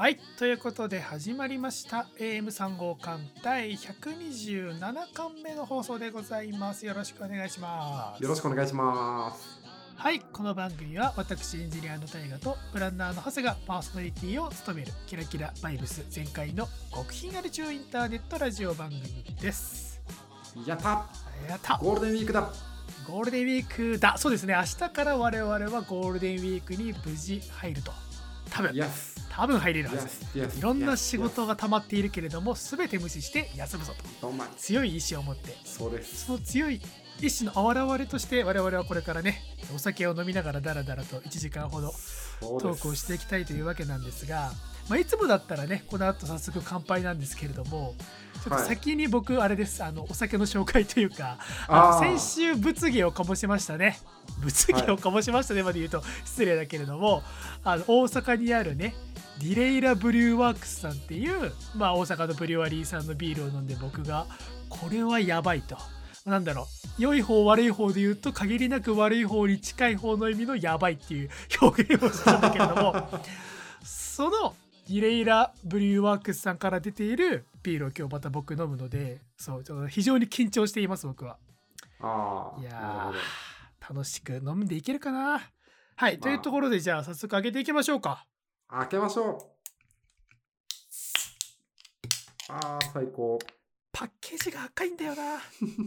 はいということで始まりました。AM3 号館第127巻目の放送でございます。よろしくお願いします。よろしくお願いします。はいこの番組は私エンジニアの大河とプランナーの長谷がパーソナリティを務めるキラキラバイブス全開の極貧アル中インターネットラジオ番組です。やった。やった。ゴールデンウィークだ。ゴールデンウィークだ。そうですね明日から我々はゴールデンウィークに無事入ると。多分。イエス多分入れるはずです。スイエスいろんな仕事が溜まっているけれども全て無視して休むぞと。強い意志を持って。そうです。その強い意志の表れとして我々はこれからねお酒を飲みながらダラダラと1時間ほどトークをしていきたいというわけなんですが、まあ、いつもだったらねこの後早速乾杯なんですけれどもちょっと先に僕あれです、あのお酒の紹介というかあの先週物議を醸しましたね。物議を醸しましたねまで言うと失礼だけれどもあの大阪にあるねディレイラブリューワークスさんっていう、まあ、大阪のブリュワリーさんのビールを飲んで僕がこれはやばいと。なんだろう。良い方悪い方で言うと限りなく悪い方に近い方の意味のやばいっていう 表現をしたんだけれどもそのディレイラブリューワークスさんから出ているビールを今日また僕飲むのでそうちょっと非常に緊張しています僕は。ああ。いや楽しく飲んでいけるかな。はい、というところでじゃあ早速開けていきましょうか開けましょう。ああ、最高。パッケージが赤いんだよな。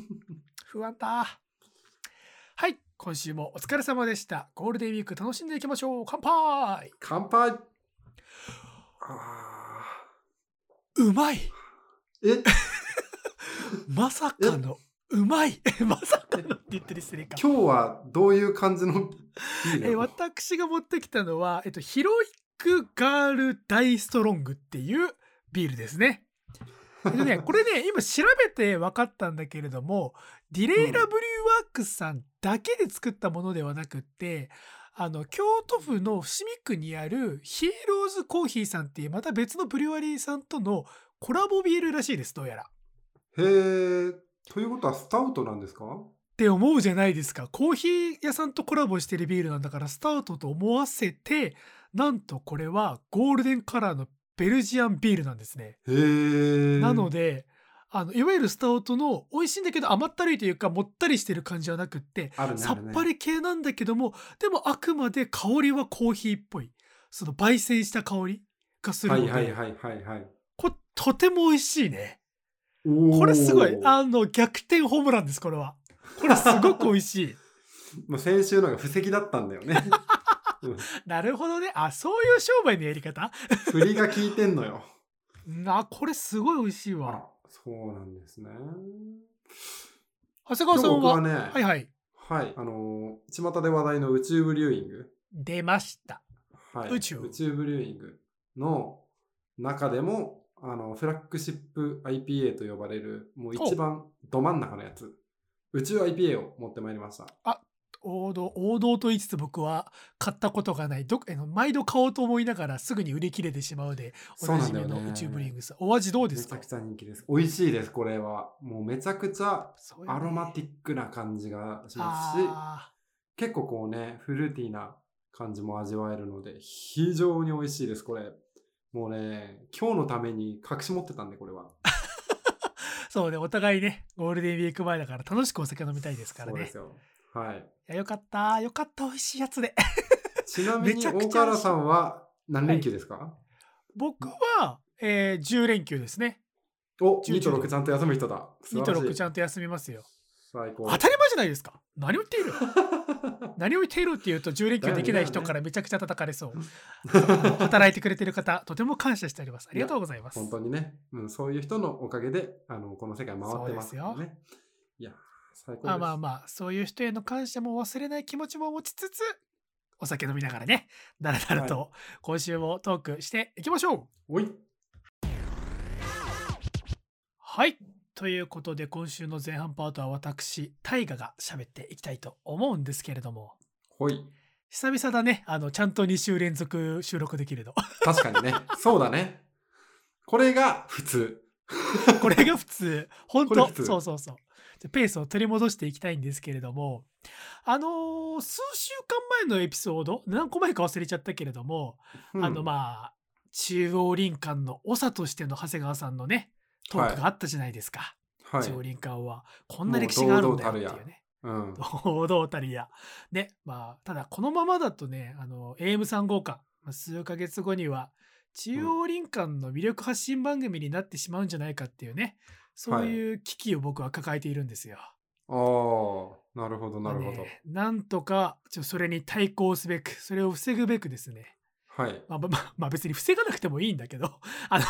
不安だ。はい今週もお疲れ様でした。ゴールデンウィーク楽しんでいきましょう。乾杯。乾杯。ああ。うまい。え？まさかのうまい。まさかのって言ってる失礼か。今日はどういう感じのえー私が持ってきたのは、えっと、ヒロイックガールダイストロングっていうビールですね。えっとね、これね、今調べて分かったんだけれども、ディレイラブリューワークスさんだけで作ったものではなくって、あの、京都府の伏見区にあるヒーローズコーヒーさんっていうまた別のブリュワリーさんとのコラボビールらしいです、どうやら。へえ。ということはスタウトなんですか？って思うじゃないですかコーヒー屋さんとコラボしてるビールなんだからスタウトと思わせてなんとこれはゴールデンカラーのベルジアンビールなんですね。なのであのいわゆるスタウトの美味しいんだけど甘ったるいというかもったりしてる感じはなくってね、さっぱり系なんだけどもでもあくまで香りはコーヒーっぽいその焙煎した香りがするはので、いはいはいはいはい。これとても美味しいねこれすごいあの逆転ホームランですこれはこれすごく美味しいもう先週のが布石だったんだよね。うん なるほどね。あ、そういう商売のやり方？振りが効いてんのよ。あ、これすごい美味しいわ。そうなんですね。長谷川さんは？はね、はいはい。はい、あのー、巷で話題の宇宙ブリューイング、出ました。はい、宇宙？ブリューイングの中でも、あの、フラッグシップ IPA と呼ばれる、もう一番ど真ん中のやつ、宇宙 IPA を持ってまいりました。王道、王道と言いつつ僕は買ったことがない。どあの毎度買おうと思いながらすぐに売り切れてしまうで、おなじみの宇宙ブリングス。お味どうですか？めちゃくちゃ人気です。美味しいです、これは。もうめちゃくちゃアロマティックな感じがしますし、あ結構こうね、フルーティーな感じも味わえるので、非常に美味しいです、これ。もうね、今日のために隠し持ってたんで、これは。ー そうね、お互いね、ゴールデンウィーク前だから楽しくお酒飲みたいですからねそうです。よ。はい。いやよかった、よかった、美味しいやつで。ちなみに、めちゃくちゃ大原さんは何連休ですか、僕は、えー、10連休ですね。お、10 2と6ちゃんと休む人だ。2と6ちゃゃんと休みますよ。最高。当たり前じゃないですか。何を言っている？何を言っているっていうと10連休できない人からめちゃくちゃ叩かれそう。働いてくれてる方、とても感謝しております。ありがとうございます。本当にね、うん、そういう人のおかげで、あの、この世界回ってますからそうね。いや、最高。まあまあまあ、そういう人への感謝も忘れない気持ちも持ちつつ、お酒飲みながらね、だらだらと今週もトークしていきましょう。おい。はい。ということで、今週の前半パートは私、大河が喋っていきたいと思うんですけれども、ほい。久々だね、あの、ちゃんと2週連続収録できるの。確かにね。そうだね。これが普通。これが普通。本当そうそうそう。ペースを取り戻していきたいんですけれども、あのー数週間前のエピソード、何個前か忘れちゃったけれども、あの、まあ、中央林間の長としての長谷川さんのねトークがあったじゃないですか、はい。中央林間は。こんな歴史があるんだよっていうね。うん。堂々たるや。ねまあただこのままだとねあの AM3 号館、まあ、数ヶ月後には中央林間の魅力発信番組になってしまうんじゃないかっていうねそうい。う危機を僕は抱えているんですよ。ああなるほどなるほど、ねなんとかちょそれに対抗すべくそれを防ぐべくですね。はい。まあ、まあ まあ別に防がなくてもいいんだけど あの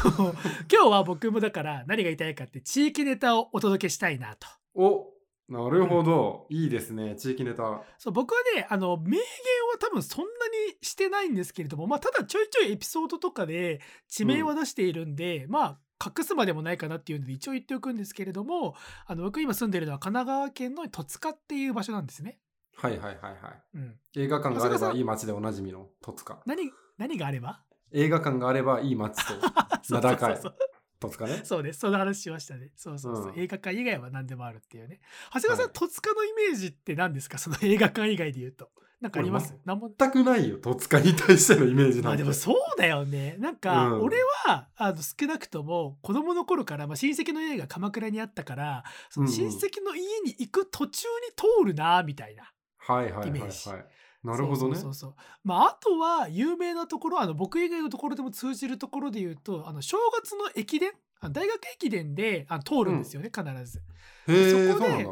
今日は僕もだから何が言いたいかって地域ネタをお届けしたいなと。おなるほど、いいですね地域ネタ。そう僕はねあの明言は多分そんなにしてないんですけれども、まあ、ただちょいちょいエピソードとかで地名は出しているんで、まあ隠すまでもないかなっていうので一応言っておくんですけれどもあの僕今住んでるのは神奈川県の戸塚っていう場所なんですね。はいはいはいはい。うん、映画館があればいい街でおなじみの戸塚。何何があれば？映画館があればいい街と 名高い戸塚ね。そうです。その話しましたね。そうそうそう、うん。映画館以外は何でもあるっていうね。長谷川さん、はい。戸塚のイメージって何ですか？その映画館以外で言うとなんかあります？全くないよ戸塚に対してのイメージなんて。まあでもそうだよね。なんかうん。俺は、あの少なくとも子供の頃から、まあ、親戚の家が鎌倉にあったからそのうんうん。親戚の家に行く途中に通るなみたいな、はいはいはいイメージ。はいなるほどね。そうそうまああとは有名なところあの僕以外のところでも通じるところで言うとあの正月の駅伝？大学駅伝であの通るんですよね、必ず。へえそこで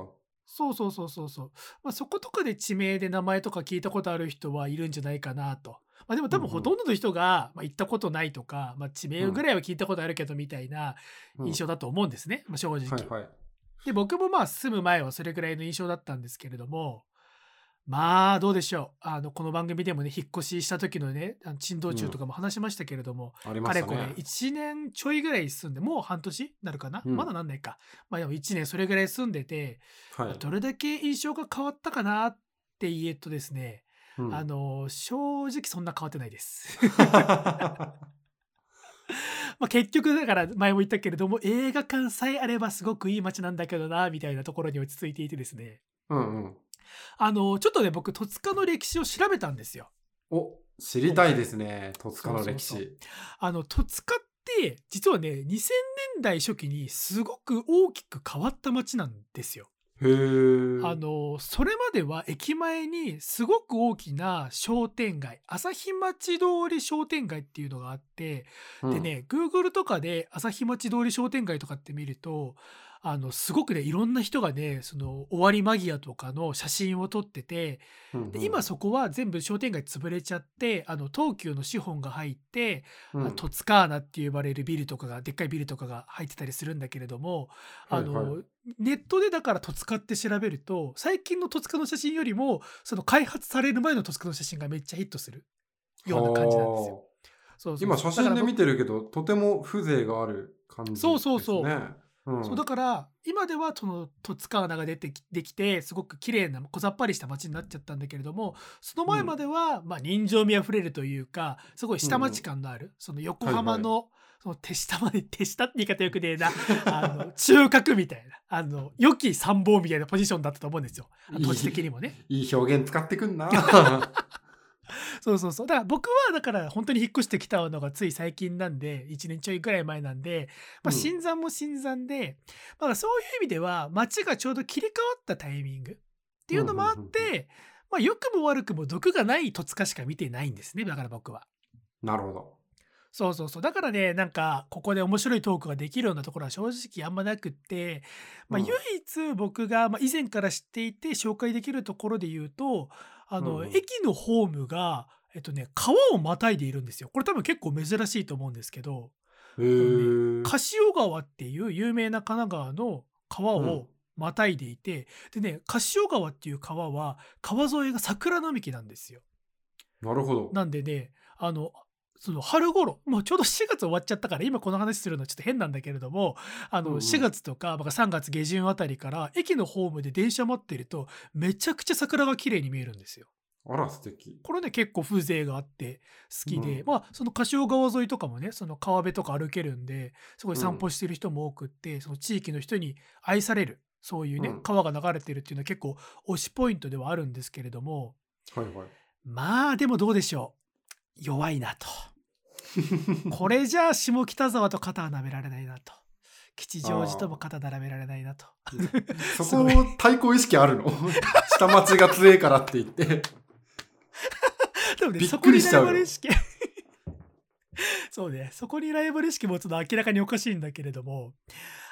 そうそうそうそうそう。そう、まあ、そことかで地名で名前とか聞いたことある人はいるんじゃないかなと。まあ、でも多分ほとんどの人が、まあ、行ったことないとか、まあ、地名ぐらいは聞いたことあるけどみたいなうん。印象だと思うんですね、まあ、正直、はいはい。で僕もまあ住む前はそれぐらいの印象だったんですけれどもまあどうでしょう。あのこの番組でもね引っ越しした時のねあの珍道中とかも話しましたけれども、ありまかれこれしたね1年ちょいぐらい住んでもう半年なるかな、うん。まだなんないか。まあでも1年それぐらい住んでて、はい。どれだけ印象が変わったかなって言えとですね、うん。あの正直そんな変わってないです。まあ結局だから前も言ったけれども映画館さえあればすごくいい街なんだけどなみたいなところに落ち着いていてですね。うんうんあのちょっとね僕戸塚の歴史を調べたんですよ。お知りたいですね戸塚の歴史あの戸塚って実はね2000年代初期にすごく大きく変わった街なんですよ。あのそれまでは駅前にすごく大きな商店街朝日町通り商店街っていうのがあって、でね Google とかで朝日町通り商店街とかって見るとあのすごくねいろんな人がねその終わり間際とかの写真を撮っててうんうん。で今そこは全部商店街潰れちゃってあの東急の資本が入って、うん。トツカーナって呼ばれるビルとかがでっかいビルとかが入ってたりするんだけれども、あのはい。はいネットでだから戸塚って調べると最近の戸塚の写真よりもその開発される前の戸塚の写真がめっちゃヒットするような感じなんですよ。はそうそうあ今写真で見ててるけどとても風情がある感じですね。そうそうそううん。そうだから今ではその戸塚穴が出てきできてすごく綺麗な小ざっぱりした街になっちゃったんだけれどもその前までは、まあ人情味あふれるというかすごい下町感のある、その横浜の、その手下まで 手下って言い方よくねえなあの 中核みたいなあの良き参謀みたいなポジションだったと思うんですよ。土地的にもね。いい表現使ってくんな そうそうそう。だから僕はだから本当に引っ越してきたのがつい最近なんで1年ちょいくらい前なんで、まあ、うん。新参も新参で、まあ、そういう意味では街がちょうど切り替わったタイミングっていうのもあっうんうんうんて、まあ、良くも悪くも毒がない戸塚しか見てないんですねだから僕は。なるほど。そうそうそう。だからねなんかここで面白いトークができるようなところは正直あんまなくって、まあ、うん。唯一僕が、まあ、以前から知っていて紹介できるところで言うとあの、うん。うん駅のホームが、えっとね、川をまたいでいるんですよ。これ多分結構珍しいと思うんですけど。へえ柏川っていう有名な神奈川の川うん。をまたいでいて、でね柏川っていう川は川沿いが桜並木なんですよ。なるほど。なんでね、あの、その春頃、もうちょうど4月終わっちゃったから、今この話するのはちょっと変なんだけれども、あの、うんうん。4月とか、まあ3月下旬あたりから、駅のホームで電車待ってると、めちゃくちゃ桜が綺麗に見えるんですよ。あら素敵。これね、結構風情があって好きで、うん。まあ、その柏川沿いとかもね、その川辺とか歩けるんで、すごい散歩してる人も多くって、その地域の人に愛される、そういうね、うん。川が流れてるっていうのは結構推しポイントではあるんですけれども、はいはい。まあ、でもどうでしょう。弱いなと。これじゃ下北沢と肩は並べられないなと吉祥寺とも肩並べられないなとそこ対抗意識あるの下町が強えからって言って。でもねびっそこにラくりしちゃうそうねそこにライバル意識持つのは明らかにおかしいんだけれども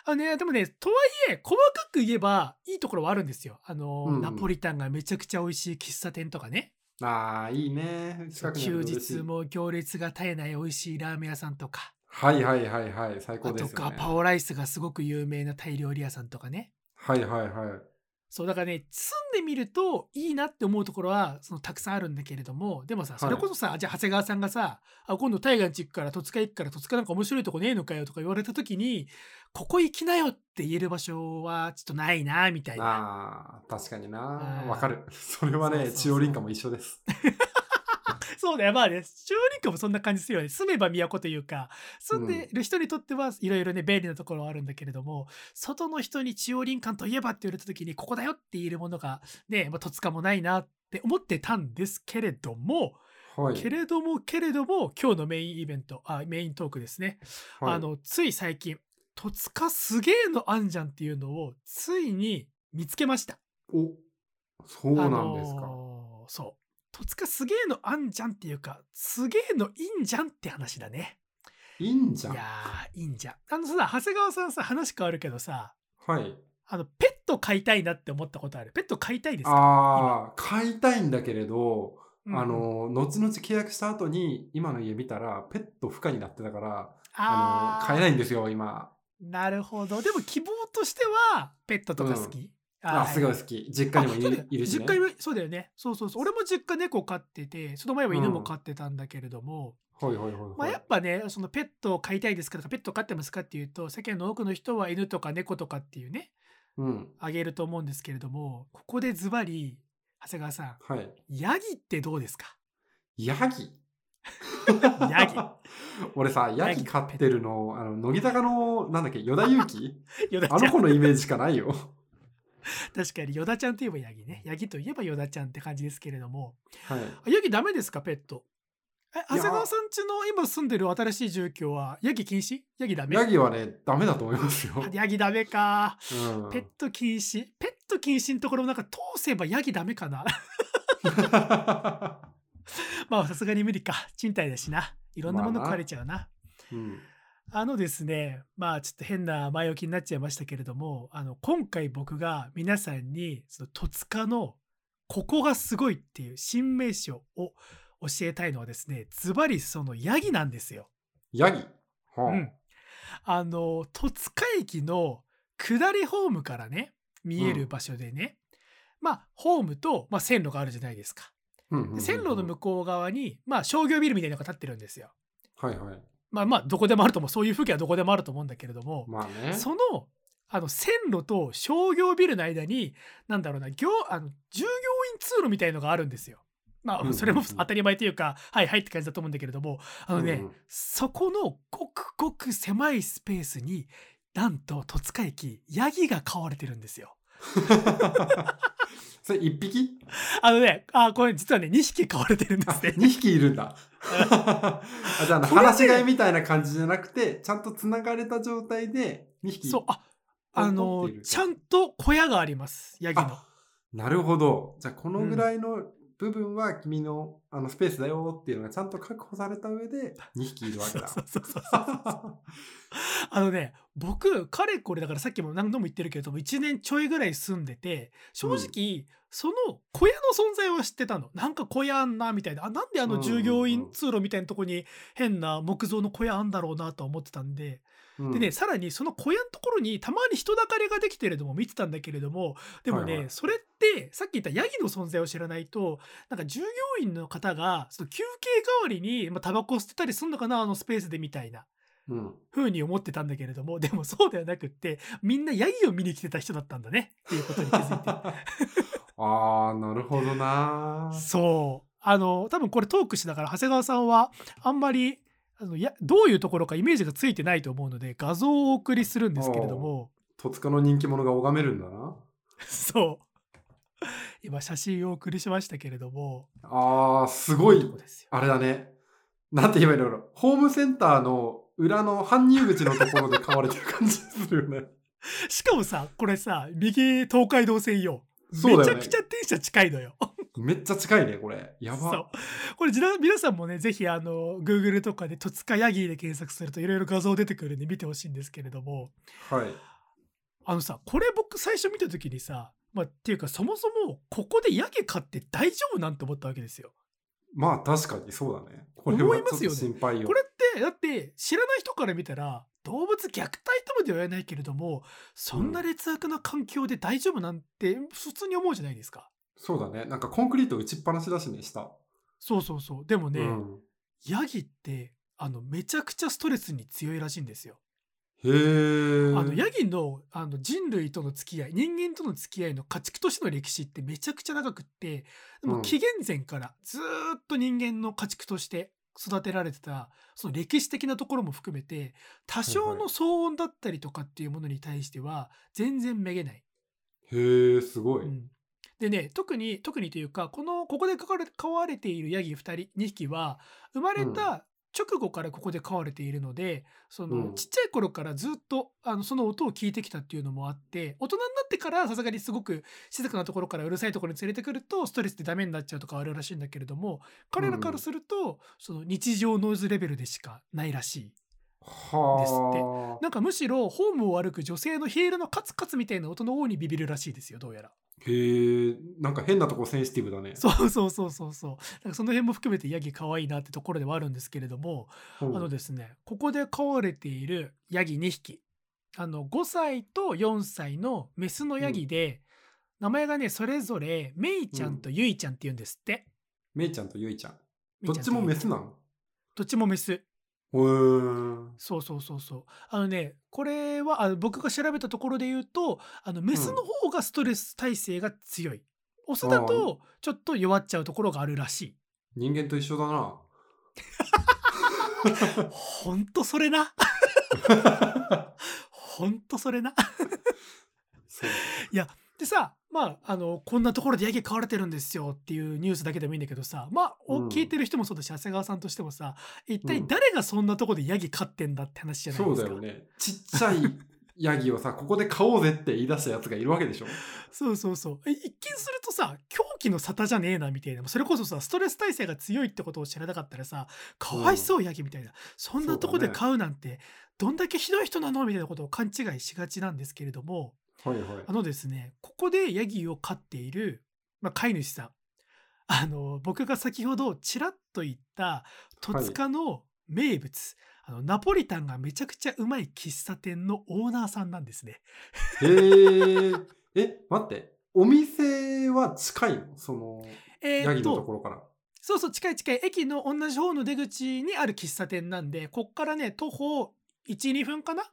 あのねでもねとはいえ細かく言えばいいところはあるんですよあの、うんナポリタンがめちゃくちゃ美味しい喫茶店とかねああ、いいね。近くにあ休ると嬉しい日も行列が絶えない美味しいラーメン屋さんとかはいはいはいはい。最高ですよね。ガパオライスがすごく有名なタイ料理屋さんとかねはいはいはい。そうだからね住んでみるといいなって思うところはそのたくさんあるんだけれどもでもさいそれこそさ、じゃあ長谷川さんがさあ今度大河地行くから戸塚行くから戸塚なんか面白いとこねえのかよとか言われた時にここ行きなよって言える場所はちょっとないなみたいなああ、確かになう。んわかる。それはね、そうそうそう中央林家も一緒です。そうだよ。まあね中央林家もそんな感じするよね。住めば都というか。住んでる人にとってはいろいろね便利なところはあるんだけれども外の人に中央林間といえばって言われた時にここだよって言えるものがね、まあ、戸塚もないなって思ってたんですけれども、はい。けれどもけれども今日のメインイベントあメイントークですね、はい。あのつい最近「戸塚すげえのあんじゃん」っていうのをついに見つけました。おそうなんですか。あのーそう戸塚すげえのあんじゃんっていうかすげえのいいんじゃんって話だね。いいんじゃん。いやーいいんじゃん。あのさ長谷川さんさ話変わるけどさはい。あのペット飼いたいなって思ったことあるペット飼いたいですか？ああ、買いたいんだけれど、うんあの、後々契約した後に、今の家見たら、ペット不可になってたから、あの、あー買えないんですよ、今。なるほどでも希望としてはペットとか好き、あ、すごい好き。実家にもいるし、ね。実家そうだよねそうそうそう俺も実家猫飼っててその前は犬も飼ってたんだけれども、はいはいはいはい。まあ、やっぱねそのペットを飼いたいですかとかペット飼ってますかっていうと世間の多くの人は犬とか猫とかっていうねうん。あげると思うんですけれどもここでズバリ長谷川さんはい。ヤギってどうですか？ヤギ？ヤギ 俺さ、ヤギ飼ってるの、あの、乃木坂の、なんだっけ、与田祐希？あの子のイメージしかないよ。確かにヨダちゃんといえばヤギね。ヤギといえばヨダちゃんって感じですけれども。はい。あヤギダメですかペット？え長谷川さんちの今住んでる新しい住居はヤギ禁止？ヤギダメ？ヤギはね、ダメだと思いますよ。ヤギダメか。うん。ペット禁止？ペット禁止のところなんか通せばヤギダメかな？まあさすがに無理か。賃貸だしな。いろんなものまあな食われちゃうな、うんあのですねまあちょっと変な前置きになっちゃいましたけれどもあの今回僕が皆さんにその戸塚のここがすごいっていう新名所を教えたいのはですねズバリそのヤギなんですよ。ヤギ？はあうん、あの戸塚駅の下りホームからね見える場所でね、まあホームと、まあ、線路があるじゃないですか。うんうんうんうんで線路の向こう側に、まあ、商業ビルみたいなのが建ってるんですよ。はいはい。まあまあどこでもあると思うそういう風景はどこでもあると思うんだけれども、まあね。そのあの線路と商業ビルの間になんだろうな業あの従業員通路みたいのがあるんですよ。まあそれも 当たり前というか、はいはいって感じだと思うんだけれどもあのね、うんうんそこのごくごく狭いスペースになんと戸塚駅ヤギが飼われてるんですよ。それ一匹？あのねあこれ実はね2匹飼われてるんであすね。2匹いるんだ。あじゃあ、放し飼いみたいな感じじゃなくて、ちゃんと繋がれた状態で2匹。そうああ持のちゃんと小屋がありますヤギの。あなるほど。じゃあ、このぐらいの部分は君のあのスペースだよっていうのがちゃんと確保された上で 2匹いるわけだ。あのね僕かれこれだからさっきも何度も言ってるけれども1年ちょいぐらい住んでて正直、その小屋の存在は知ってたの。なんか小屋あんなみたいな。あなんであの従業員通路みたいなとこに変な木造の小屋あんだろうなとは思ってたんで、うん。でねさらにその小屋のところにたまに人だかりができてるのも見てたんだけれどもでもね、はいはい。それってさっき言ったヤギの存在を知らないとなんか従業員の方がその休憩代わりに、まあ、タバコ吸ってたりするのかなあのスペースでみたいな。うん、風に思ってたんだけれどもでもそうではなくってみんなヤギを見に来てた人だったんだね。っていうことに気づいて。ああ、なるほどな。そう。あの多分これトークしながら長谷川さんはあんまりあのやどういうところかイメージがついてないと思うので画像をお送りするんですけれども。戸塚の人気者が拝めるんだな。そう。今写真をお送りしましたけれども。ああ、すごい。あれだね。なんて言えばいいのかなホームセンターの裏の搬入口のところで買われてる感じするよね。しかもさこれさ右東海道線よ。そうだよね。めちゃくちゃ電車近いのよめっちゃ近いね、これ。やば。これ皆さんもねぜひあの Google とかで戸塚ヤギーで検索するといろいろ画像出てくるんで見てほしいんですけれどもはい。あのさこれ僕最初見た時にさまあっていうかそもそもここでヤギ飼って大丈夫なんて思ったわけですよまあ確かにそうだね。これ思はいちょっと心配よ。これってだって知らない人から見たら動物虐待とまでは言わないけれどもそんな劣悪な環境で大丈夫なんて普通に思うじゃないですかそうだね。なんかコンクリート打ちっぱなしだしね、下。そうそうそうでもね、うん、ヤギってあのめちゃくちゃストレスに強いらしいんですよ。へえ。あのヤギのあの人類との付き合い人間との付き合いの家畜としての歴史ってめちゃくちゃ長くってでうんも紀元前からずーっと人間の家畜として育てられてたその歴史的なところも含めて多少の騒音だったりとかっていうものに対しては全然めげない。へえ、すごい。うんでね特に特にというかこのここで飼われ飼われているヤギ2人2匹は生まれた直後からここで飼われているので、そのうん。ちっちゃい頃からずっとあのその音を聞いてきたっていうのもあって大人になってからさすがにすごく静かなところからうるさいところに連れてくるとストレスでダメになっちゃうとかあるらしいんだけれども彼らからすると、その日常ノイズレベルでしかないらしい。はあ。なんかむしろホームを歩く女性のヒールのカツカツみたいな音の方にビビるらしいですよどうやら。へえ、なんか変なとこセンシティブだね。そうそうそうそうそう。なんかその辺も含めてヤギ可愛いなってところではあるんですけれども、うんあのですね、ここで飼われているヤギ2匹、あの5歳と4歳のメスのヤギで、名前がね、それぞれメイちゃんとユイちゃんって言うんですって。めいちゃんとゆいちゃん。メイちゃんとどっちもメスなん？どっちもメス。そうそうそうそう。あのね、これはあの僕が調べたところで言うと、あのメスの方がストレス耐性が強い。オスだとちょっと弱っちゃうところがあるらしい。人間と一緒だな。ほんとそれな。ほんとそれな。そうでさ、まあ、あの、こんなところでヤギ飼われてるんですよっていうニュースだけでもいいんだけどさ、まあ、おうん聞いてる人もそうだし、長谷川さんとしてもさ、一体うん誰がそんなところでヤギ飼ってんだって話じゃないですか。そうだよね。ちっちゃいヤギをさ、ここで買おうぜって言い出したやつがいるわけでしょ。そうそうそう。え一見するとさ、狂気の沙汰じゃねえなみたいな。それこそさ、ストレス耐性が強いってことを知らなかったらさ、かわいそうヤギみたいな。そんなとこで飼うなんて、どんだけひどい人なのみたいなことを勘違いしがちなんですけれども、はいはいあ。のですね、ここでヤギを飼っている、まあ、飼い主さん。あの、僕が先ほどちらっと言った、戸塚の名物、あの、ナポリタンがめちゃくちゃうまい喫茶店のオーナーさんなんですね。へえ。え、待って。お店は近いの？その、えヤギのとと、ころから。そうそう、近い近い。駅の同じ方の出口にある喫茶店なんで、こっからね、徒歩1、2分かな？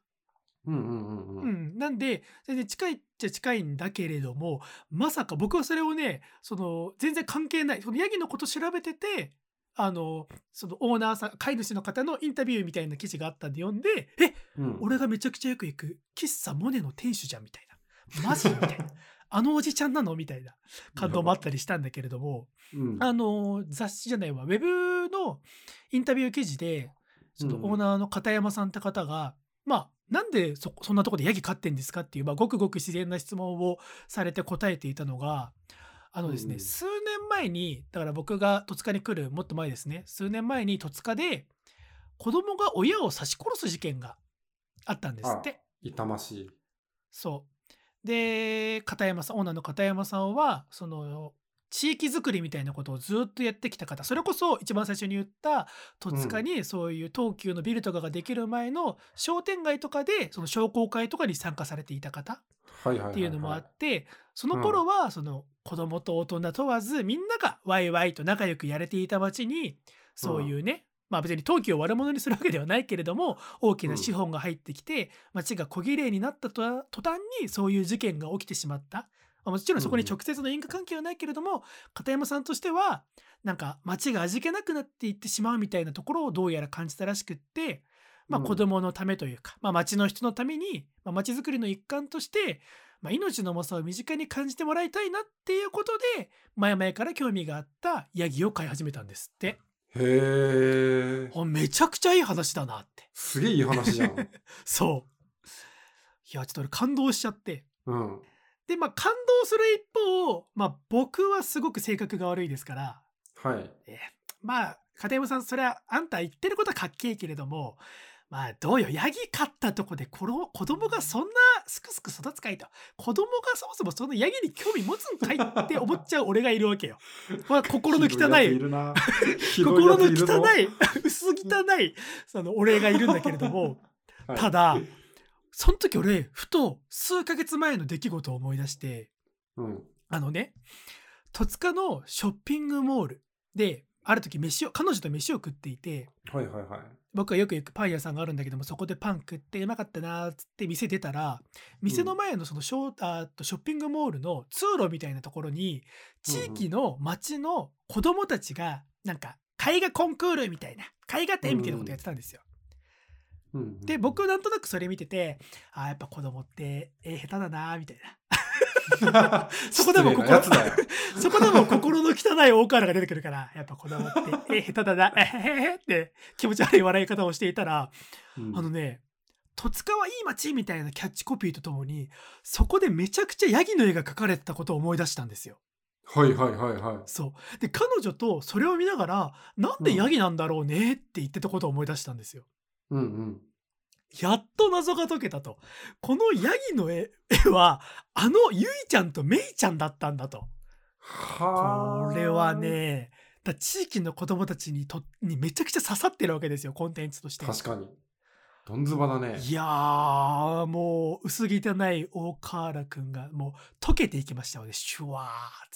うんうんうんう。うんん。なんで、全然近いっちゃ近いんだけれども、まさか僕はそれをね、その、全然関係ない、そのヤギのこと調べてて、あの、そのオーナーさん、飼い主の方のインタビューみたいな記事があったんで読んで、え、うん、俺がめちゃくちゃよく行く喫茶モネの店主じゃんみたいな。マジみたいな。あのおじちゃんなのみたいな感動もあったりしたんだけれども、うん、あの雑誌じゃないわウェブのインタビュー記事でそのうんオーナーの片山さんって方が、まあなんでそそんなとこでヤギ飼ってんですかっていう、まあ、ごくごく自然な質問をされて答えていたのがあのですね、うん数年前にだから僕が戸塚に来るもっと前ですね数年前に戸塚で子供が親を刺し殺す事件があったんですって。痛ましい。そう。で、片山さん、オーナーの片山さんは、その、地域づくりみたいなことをずっとやってきた方、それこそ一番最初に言った、戸塚にそういう東急のビルとかができる前の商店街とかで、その商工会とかに参加されていた方。っていうのもあって、その頃は、その子供と大人問わず、みんながワイワイと仲良くやれていた街に、そういうね、まあ別に東急を悪者にするわけではないけれども大きな資本が入ってきて、街が小綺麗になったと途端にそういう事件が起きてしまった、まあもちろんそこに直接の因果関係はないけれども、片山さんとしてはなんか街が味気なくなっていってしまうみたいなところをどうやら感じたらしくって、まあ、うん子供のためというか、まあ、街の人のために、まあ、街づくりの一環として、まあ、命の重さを身近に感じてもらいたいなっていうことで前々から興味があったヤギを飼い始めたんですって。へえ。あめちゃくちゃいい話だなって。すげえいい話じゃん。そう。いや、ちょっと俺感動しちゃって。うん。で、まあ感動する一方、まあ僕はすごく性格が悪いですから、はい。まあ、片山さん、それはあんた言ってることはかっけえけれども、まあどうよ、ヤギ飼ったとこで子供子供がそんなすくすく育つかいと。子供がそもそもそのヤギに興味持つんかいって思っちゃう俺がいるわけよ。まあ心の汚いい、い心の汚い、薄汚い、その俺がいるんだけれども、はいただ、その時俺、ふと数ヶ月前の出来事を思い出して、うん。あのね、戸塚のショッピングモールで、ある時飯を、彼女と飯を食っていて、はいはいはい。僕はよく行くパン屋さんがあるんだけども、そこでパン食ってうまかったなーっつって店出たら、店の前のそのショ,、あとショッピングモールの通路みたいなところに、地域の町の子供たちが、なんか、絵画コンクールみたいな、絵画展みたいなことやってたんですよ。うんうんで、僕なんとなくそれ見てて、あーやっぱ子供って絵下手だなーみたいな。そこでも失礼なやつだよ。そこでも心の汚い大河原が出てくるから、やっぱ子供って、え、下手だな、えへへへって気持ち悪い笑い方をしていたら、うんあのね、戸塚はいい街みたいなキャッチコピーとともに、そこでめちゃくちゃヤギの絵が描かれてたことを思い出したんですよ。はいはいはいはい。そう。で、彼女とそれを見ながら、なんでヤギなんだろうねって言ってたことを思い出したんですよ。うんうん。やっと謎が解けたと。このヤギの絵絵は、あのゆいちゃんとめいちゃんだったんだと。はあ。これは。ね、だ地域の子供たちにとにめちゃくちゃ刺さってるわけですよ、コンテンツとして。確かに。どんずばだね。いやー、もう、薄汚い大河原くんが、もう、溶けていきましたよね。シュワーっ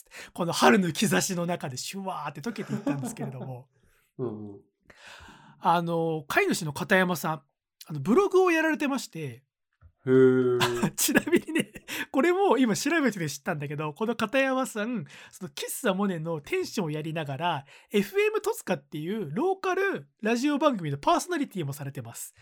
て。この春の兆しの中でシュワーって溶けていったんですけれども、うんうん。あの、飼い主の片山さん、あのブログをやられてまして。ちなみにね、これも今調べてて知ったんだけど、この片山さん、その喫茶モネのテンションをやりながら、FM トツカっていうローカルラジオ番組のパーソナリティもされてます。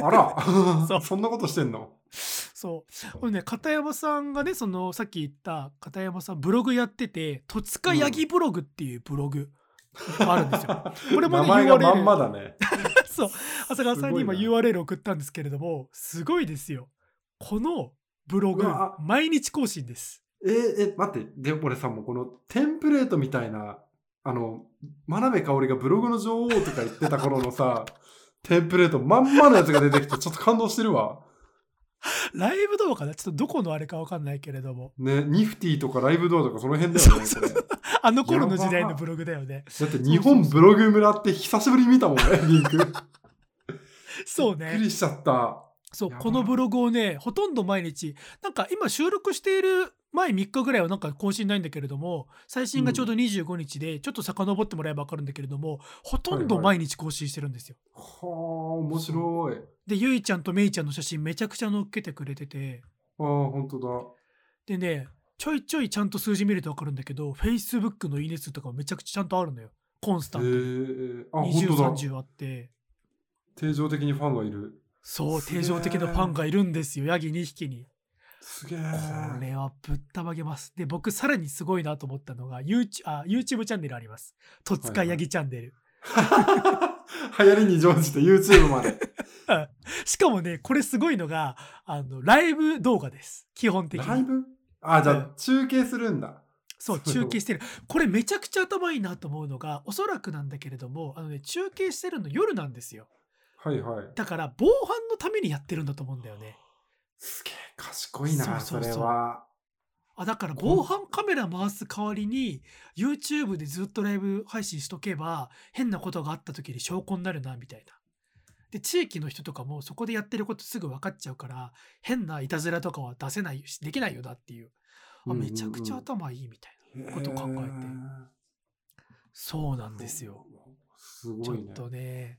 あら そんなことしてんの？そう。これね、片山さんがね、その、さっき言った片山さんブログやってて、戸塚ヤギブログっていうブログがあるんですよ。これもね、名前がまん URL まだね。そう。長谷川さんに今 URL 送ったんですけれども、すごいですよ。このブログ毎日更新です。えーえ、待って。で、俺さ、もうこのテンプレートみたいな、あの、真鍋かおりがブログの女王とか言ってた頃のさ、テンプレートまんまのやつが出てきて、ちょっと感動してるわ。ライブ動画かなちょっとどこのあれかわかんないけれども。ね、ニフティとかライブドアとかその辺だよね、これ。だあの頃の時代のブログだよね。って日本ブログ村って久しぶりに見たもんね、リンク。びっそうね。くりしちゃった。そう、このブログをね、ほとんど毎日、なんか今収録している前3日ぐらいはなんか更新ないんだけれども、最新がちょうど25日で、ちょっと遡ってもらえばわかるんだけれども、ほとんど毎日更新してるんですよ。はあ、面白い。で、ゆいちゃんとめいちゃんの写真めちゃくちゃ載っけてくれてて、ああ、本当だ。でね、ちょいちょいちゃんと数字見るとわかるんだけど、Facebook のいいね数とかもめちゃくちゃちゃんとあるのよ。コンスタへントに。えあ、本20、当だ。30あって。定常的にファンがいる。そう、定常的なファンがいるんですよ、ヤギ2匹に。すげえ。これはぶったまげます。で、僕さらにすごいなと思ったのが YouTube, あ YouTube チャンネルあります。戸塚ヤギチャンネル。流行りに乗じて YouTube まで。しかもね、これすごいのが、あの、ライブ動画です。基本的に。ライブ？あ、じゃうんあ中継するんだ。そう、中継してる。これめちゃくちゃ頭いいなと思うのが、おそらくなんだけれども、あのね、中継してるの夜なんですよ。はいはい。だから、防犯のためにやってるんだと思うんだよね。すげえ賢いな、そうそうそうそれは。あだから防犯カメラ回す代わりに YouTube でずっとライブ配信しとけば変なことがあった時に証拠になるなみたいな。で地域の人とかもそこでやってることすぐ分かっちゃうから変ないたずらとかは出せないしできないよなっていうあめちゃくちゃ頭いいみたいなこと考えてそうなんですよ。すごいね。ちょっとね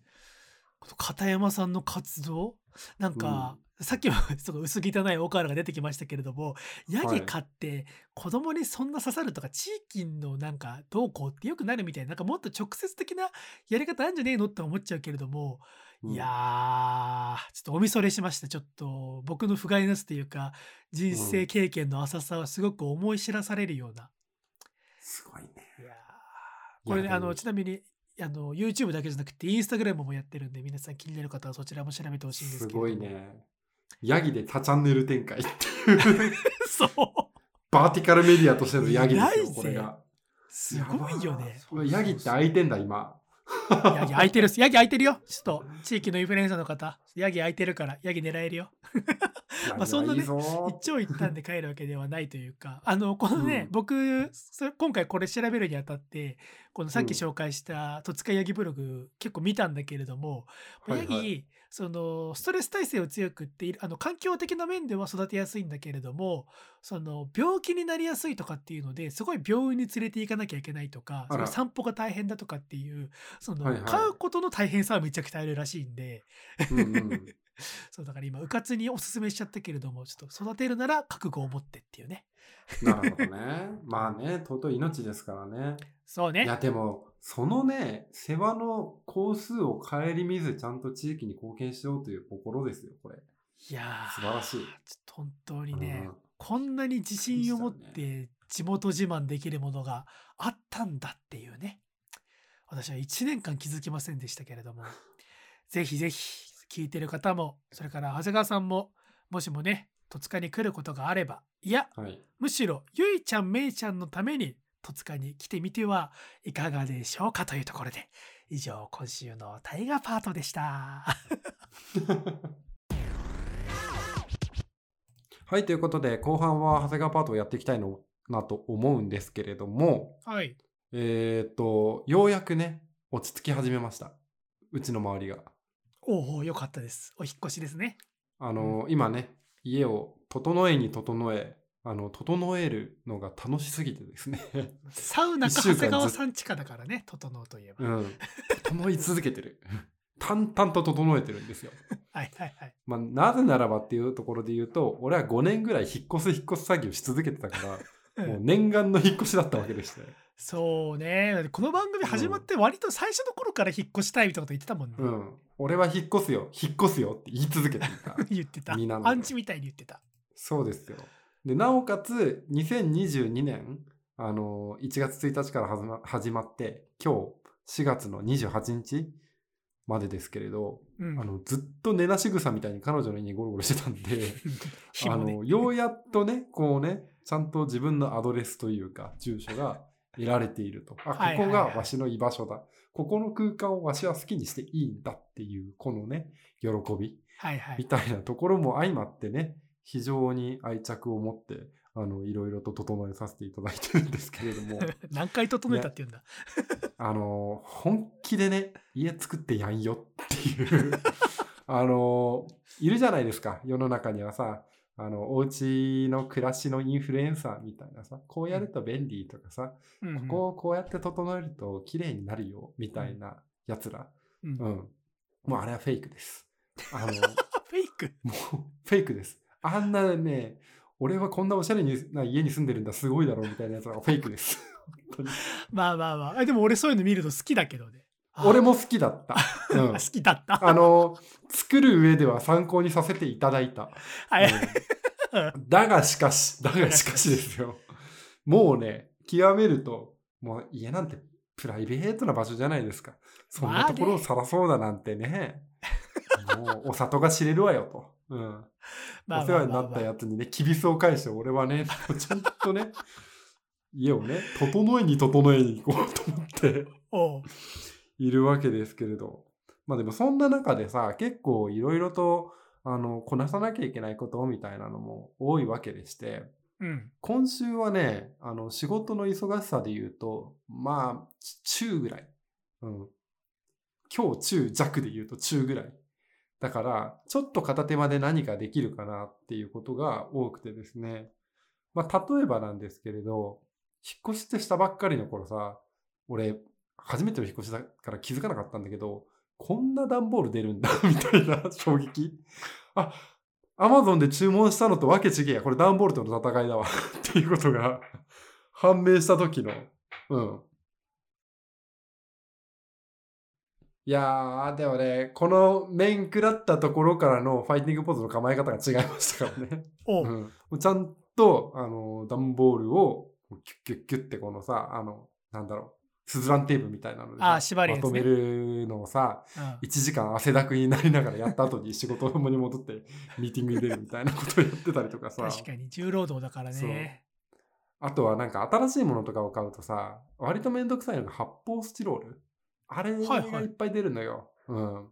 片山さんの活動なんか、さっきも その薄汚い大河原が出てきましたけれどもヤギ飼って子供にそんな刺さるとか地域のなんかどうこうってよくなるみたいななんかもっと直接的なやり方あるんじゃねえのって思っちゃうけれども、うんいやーちょっとおみそれしました。ちょっと僕の不甲斐なすというか人生経験の浅さはすごく思い知らされるような、すごいね。いやーこれねあのちなみにあの YouTube だけじゃなくて Instagram もやってるんで皆さん気になる方はそちらも調べてほしいんですすけれども。ごいね。ヤギで多チャンネル展開っていう。そう。バーティカルメディアとしてのヤギですよ、これが。すごいよね。ヤギって開いてんだ、今。ヤギ空いてるヤギ空いてるよ。ちょっと地域のインフルエンサーの方。ヤギ空いてるからヤギ狙えるよ。まあそんなね一長一短で帰るわけではないというか。あのこのね、うん。僕今回これ調べるにあたってこのさっき紹介した戸塚ヤギブログ結構見たんだけれども、はいヤギ、はいそのストレス耐性を強くっているあの環境的な面では育てやすいんだけれどもその病気になりやすいとかっていうのですごい病院に連れて行かなきゃいけないとかその散歩が大変だとかっていうその、はいはい。飼うことの大変さはめちゃくちゃあるらしいんで。うんうん そうだから今うかつにおすすめしちゃったけれどもちょっと育てるなら覚悟を持ってっていうね。なるほどね。まあね、尊い命ですからね。いそうね。やでも、そのね、世話の工数を顧みず、ちゃんと地域に貢献しようという心ですよ、これ。いやー素晴らしい。本当にね、うん。こんなに自信を持って地元自慢できるものがあったんだっていうね。私は1年間気づきませんでしたけれども。ぜひぜひ聞いてる方もそれから長谷川さんももしもね戸塚に来ることがあればいやはい。むしろゆいちゃんめいちゃんのために戸塚に来てみてはいかがでしょうかというところで以上今週の大河パートでした。はい、ということで、後半は長谷川パートをやっていきたいのなと思うんですけれども、はい。えっ、と、ようやくね、落ち着き始めました。うちの周りが。おお、よかったです。お引っ越しですね。あの、今ね、家を整えに整え、あの、整えるのが楽しすぎてですね。サウナか長谷川さん地下だからね、整うといえば。うん。整い続けてる。淡々と整えてるんですよ。はいはいはい。まあ、なぜならばっていうところで言うと、俺は5年ぐらい引っ越す引っ越す作業し続けてたから、もう念願の引っ越しだったわけでして。そうね。この番組始まって割と最初の頃から引っ越したいみたいなこと言ってたもんね。うん。俺は引っ越すよ、引っ越すよって言い続けていた。言ってた。アンチみたいに言ってた。そうですよ。で、なおかつ、2022年、あの、1月1日から始ま始まって、今日4月の28日までですけれど、うん。あの、ずっと寝なし草みたいに彼女の家にゴロゴロしてたんで、ねの、ようやっとね、こうね、ちゃんと自分のアドレスというか、住所が得られていると。あ、はいここがわしの居場所だ。ここの空間をわしは好きにしていいんだっていう、このね、喜びはいはい。みたいなところも相まってね、非常に愛着を持って、あの、いろいろと整えさせていただいてるんですけれども、何回整えたって言うんだ？あの、本気でね、家作ってやんよっていう、あの、いるじゃないですか、世の中にはさ、あの、お家の暮らしのインフルエンサーみたいなさ、こうやると便利とかさ、うんうんここをこうやって整えると綺麗になるよ、みたいなやつら。うんフうん。もうあれはフェイクです。あの、ェイク？もうフェイクです。あんなね、俺はこんなおしゃれな家に住んでるんだ、すごいだろうみたいなやつはフェイクです。本当にまあまあまあ。あでも俺そういうの見ると好きだけどね。あ俺も好きだった。うん好きだった。あの、作る上では参考にさせていただいた。はい。うんだがしかし、だがしかしですよ。もうね、極めると、もう家なんてプライベートな場所じゃないですか。そんなところをさらそうだなんてね、もうお里が知れるわよと。うん。まあお世話になったやつにね、きびすを返して、俺はね、ちゃんとね、家をね、整えに整えに行こうと思っているわけですけれど。まあでもそんな中でさ、結構いろいろと、あの、こなさなきゃいけないことみたいなのも多いわけでして、うん。今週はね、あの、仕事の忙しさで言うと、まあ、中ぐらい。うん。今日中弱で言うと中ぐらい。だから、ちょっと片手間で何かできるかなっていうことが多くてですね。まあ、例えばなんですけれど、引っ越しってしたばっかりの頃さ、俺、初めての引っ越しだから気づかなかったんだけど、こんな段ボール出るんだ、みたいな衝撃。あ、アマゾンで注文したのとわけ違えや。これ段ボールとの戦いだわ。っていうことが判明した時の、うん。いやー、でもね、この面食らったところからのファイティングポーズの構え方が違いましたからね。おう。うん、ちゃんと、あの、段ボールをキュッキュッキュッってこのさ、あの、なんだろスズランテープみたいなのでさあー縛るやつねまとめるのをさ、うん1時間汗だくになりながらやった後に仕事に戻ってミーティングに出るみたいなことをやってたりとかさ。確かに重労働だからねあとはなんか新しいものとかを買うとさ、割とめんどくさいのが発泡スチロール。あれはいはいがいっぱい出るのよ。うん。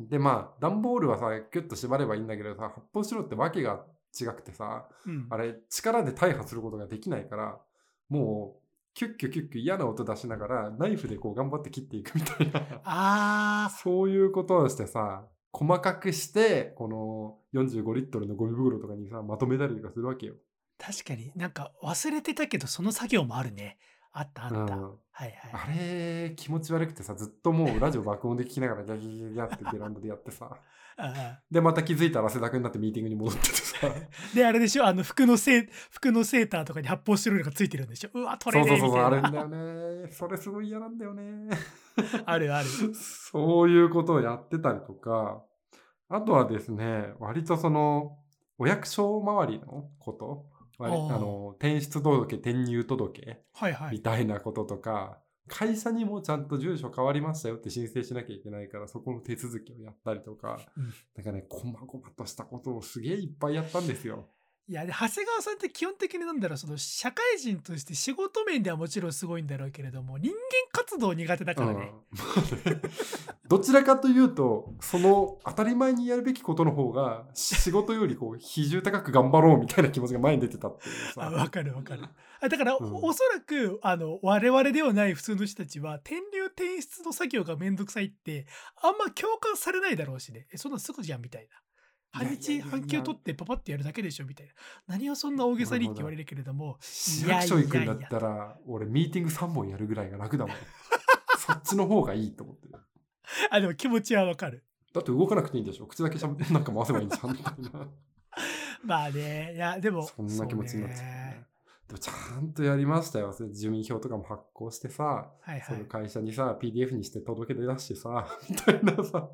で、まあ、段ボールはさ、キュッと縛ればいいんだけどさ、発泡スチロールってわけが違くてさ、うんあれ、力で大破することができないから、もう、キュッキュキュッキュ嫌な音出しながら、ナイフでこう頑張って切っていくみたいな。あそういうことをしてさ、細かくして、この45リットルのゴミ袋とかにさ、まとめたりとかするわけよ。ー確かになんか忘れてたけどその作業もあるねあったあった、うんはいはいあれ、気持ち悪くてさ、ずっともうラジオ爆音で聞きながらギャギャギャギャってベランダでやってさ。あで、また気づいたら汗だくになってミーティングに戻っててさ。ー であれでしょあの服のセー服のセーターとかに発泡スチロールがついてるんでしょ。うわ取れねそうそうそう、あるんだよね。それすごい嫌なんだよね。あるある。そういうことをやってたりとか、あとはですね、割とその、お役所周りのこと、割あの、転出届、転入届みたいなこととか、会社にもちゃんと住所変わりましたよって申請しなきゃいけないから、そこの手続きをやったりとか、うんなんかね、細々としたことをすげえいっぱいやったんですよ。いやで長谷川さんって基本的になんだろうその社会人として仕事面ではもちろんすごいんだろうけれども人間活動苦手だからね、うん。どちらかというと、その当たり前にやるべきことの方が、仕事よりこう比重高く頑張ろうみたいな気持ちが前に出てたっていうわかるわかる。あだから、うん。おおそらくあの我々ではない普通の人たちは転入転出の作業がめんどくさいってあんま共感されないだろうしね。えそんなんすぐじゃんみたいな半日半休取ってパパってやるだけでしょみたいな。何をそんな大げさにって言われるけれども。市役所行くん。だったら、俺ミーティング3本やるぐらいが楽だもん。そっちの方がいいと思ってる。あでも気持ちはわかる。だって動かなくていいんでしょ。口だけしゃべ なんか回せばいいんじゃんみたいな。まあね。いやでもそんな気持ちになっちゃう。でもちゃんとやりましたよ。住民票とかも発行してさ、はいはい。その会社にさ、PDF にして届け出出してさ、みたいなさ、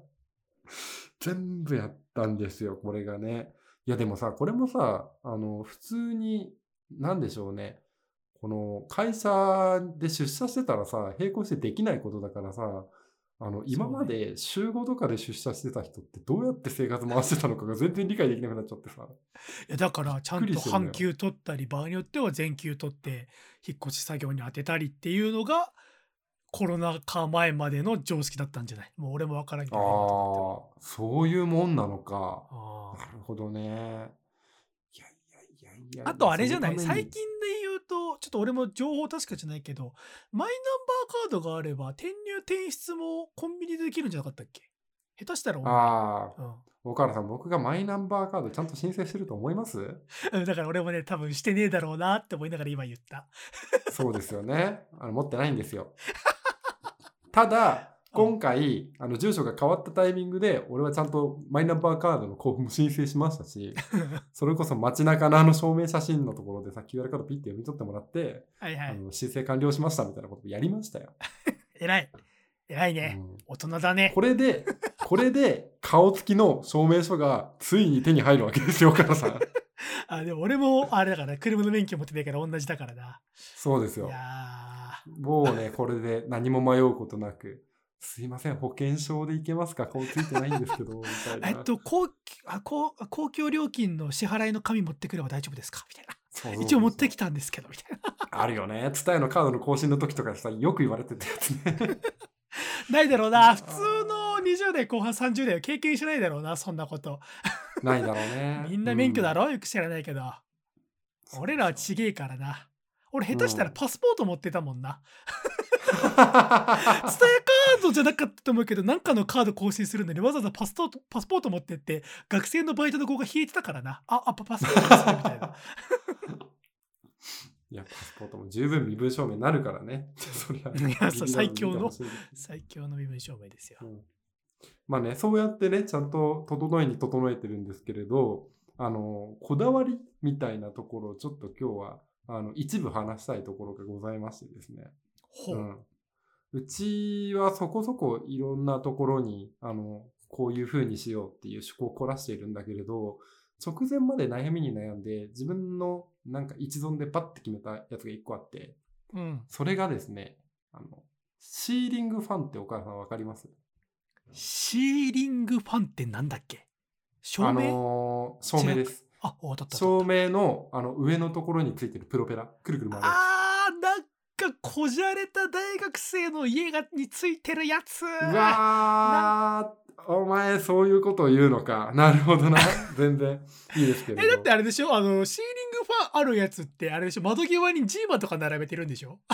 全部やったんですよ、これがね。いや、でもさ、これもさ、あの、普通に、なんでしょうね。この会社で出社してたらさ、並行してできないことだからさ、あの、今まで週5とかで出社してた人ってどうやって生活回してたのかが全然理解できなくなっちゃってさ。いやだからちゃんと半休取ったり場合によっては全休取って引っ越し作業に当てたりっていうのがコロナ禍前までの常識だったんじゃない？もう俺もわからんけどああそういうもんなのか。あなるほどね。いやいやいやいや。あとあれじゃない？最近で言うとちょっと俺も情報確かじゃないけどマイナンバーカードがあれば転入転出もコンビニでできるんじゃなかったっけ？下手したら俺ああ、うん岡原さん、僕がマイナンバーカードちゃんと申請してると思います？うんだから俺もね多分してねえだろうなって思いながら今言ったそうですよね。あの持ってないんですよ。ただ、今回、あの住所が変わったタイミングで、俺はちゃんとマイナンバーカードの交付も申請しましたし、それこそ街中のあの証明写真のところでさ、QR カードピッて読み取ってもらって、はいはい。あの申請完了しましたみたいなことをやりましたよ。偉い。偉いね、うん。大人だね。これで、これで顔つきの証明書がついに手に入るわけですよ、岡田さん。あでも俺もあれだから車の免許持ってないから同じだからな。そうですよ。い。やもうね、これで何も迷うことなく、すいません、保険証でいけますか？顔ついてないんですけど、みたいな。ーえっと公あ公公共料金の支払いの紙持ってくれば大丈夫ですか？みたいな。一応持ってきたんですけどみたいな。あるよね。ツタヤのカードの更新の時とかさ、よく言われてたやつね。ないだろうな。普通の20代後半30代は経験しないだろうなそんなこと。ないだろうね。みんな免許だろ？ろ、よく知らないけど。俺らはちげえからな俺下手したらパスポート持ってたもんな、ツタヤカードじゃなかったと思うけどなんかのカード更新するのにわざわざパスポートパスポート持ってって学生のバイトの子が引いてたからな。ああパパスポートですねみたいな。いや、パスポートも十分身分証明になるからね。そりゃ。最強の最強の身分証明ですよ。うん。まあね、そうやってね、ちゃんと整えに整えてるんですけれど、あの、こだわりみたいなところをちょっと今日は、あの、一部話したいところがございましてですね。ほう、うん。うちはそこそこいろんなところに、あの、こういう風にしようっていう思考を凝らしているんだけれど、直前まで悩みに悩んで、自分のなんか一存でパッて決めたやつが一個あって、うんそれがですね、あの、シーリングファンってお母さんわかります？シーリングファンってなんだっけ？照あ明、のー照明です。あ、お当たった照。明のあの上のところについてるプロペラ、くるくる回る。あー、なんかこじゃれた大学生の家がについてるやつ。うわーお前そういうことを言うのか。なるほどな。全然いいですけれど。え、だってあれでしょ？あの、シーリングファンあるやつってあれでしょ？窓際にジーマとか並べてるんでしょ？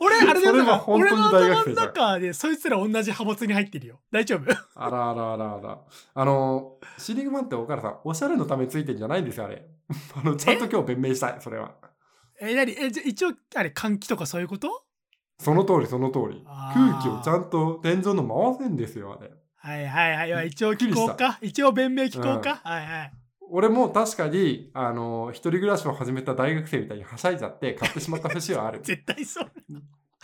俺、あれでそれはなんか本当に俺の頭の中でそいつら同じ派閥に入ってるよ。大丈夫？あらあらあらあら。あの、シーリングマンって岡田さん、おしゃれのためについてんじゃないんですよ、あれ。あの、ちゃんと今日弁明したい、それは。え、なにえ、じゃ一応、あれ、換気とかそういうこと？その通り、その通り。空気をちゃんと天井の回せんですよ、あれ。はいはいはいはい。一応聞こうか。一応弁明聞こうか。はいはい。俺も確かに、あの、一人暮らしを始めた大学生みたいにはしゃいじゃって買ってしまった節はある。絶対そう。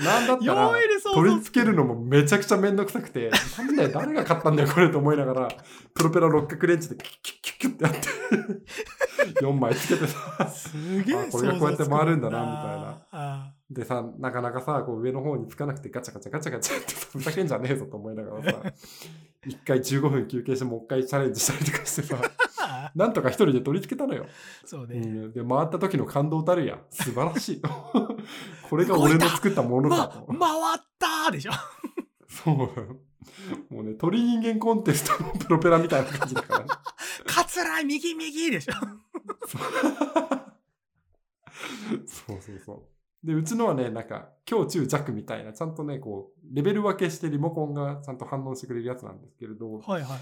なんだったら取り付けるのもめちゃくちゃめんどくさくて、なんだよ、誰が買ったんだよ、これと思いながら、プロペラ六角レンチでキュッキュッキュッキュッってやって、4枚つけてさ、すげえあこれがこうやって回るんだなみたいなあでさ、なかなかさ、こう上の方につかなくてガチャガチャガチャガチャってさふざけんじゃねえぞと思いながらさ、一回15分休憩してもう一回チャレンジしたりとかしてさ、あ なんとか一人で取り付けたのよ。うそうね。ん、で、回った時の感動たるや。素晴らしい。これが俺の作ったものま、だと。回ったーでしょ。そう。もうね、鳥人間コンテストのプロペラみたいな感じだからね。カツラ右右でしょ。そうそうそう。で、うちのはね、なんか、強中弱みたいな、ちゃんとね、こう、レベル分けしてリモコンがちゃんと反応してくれるやつなんですけれど、はいはいはい。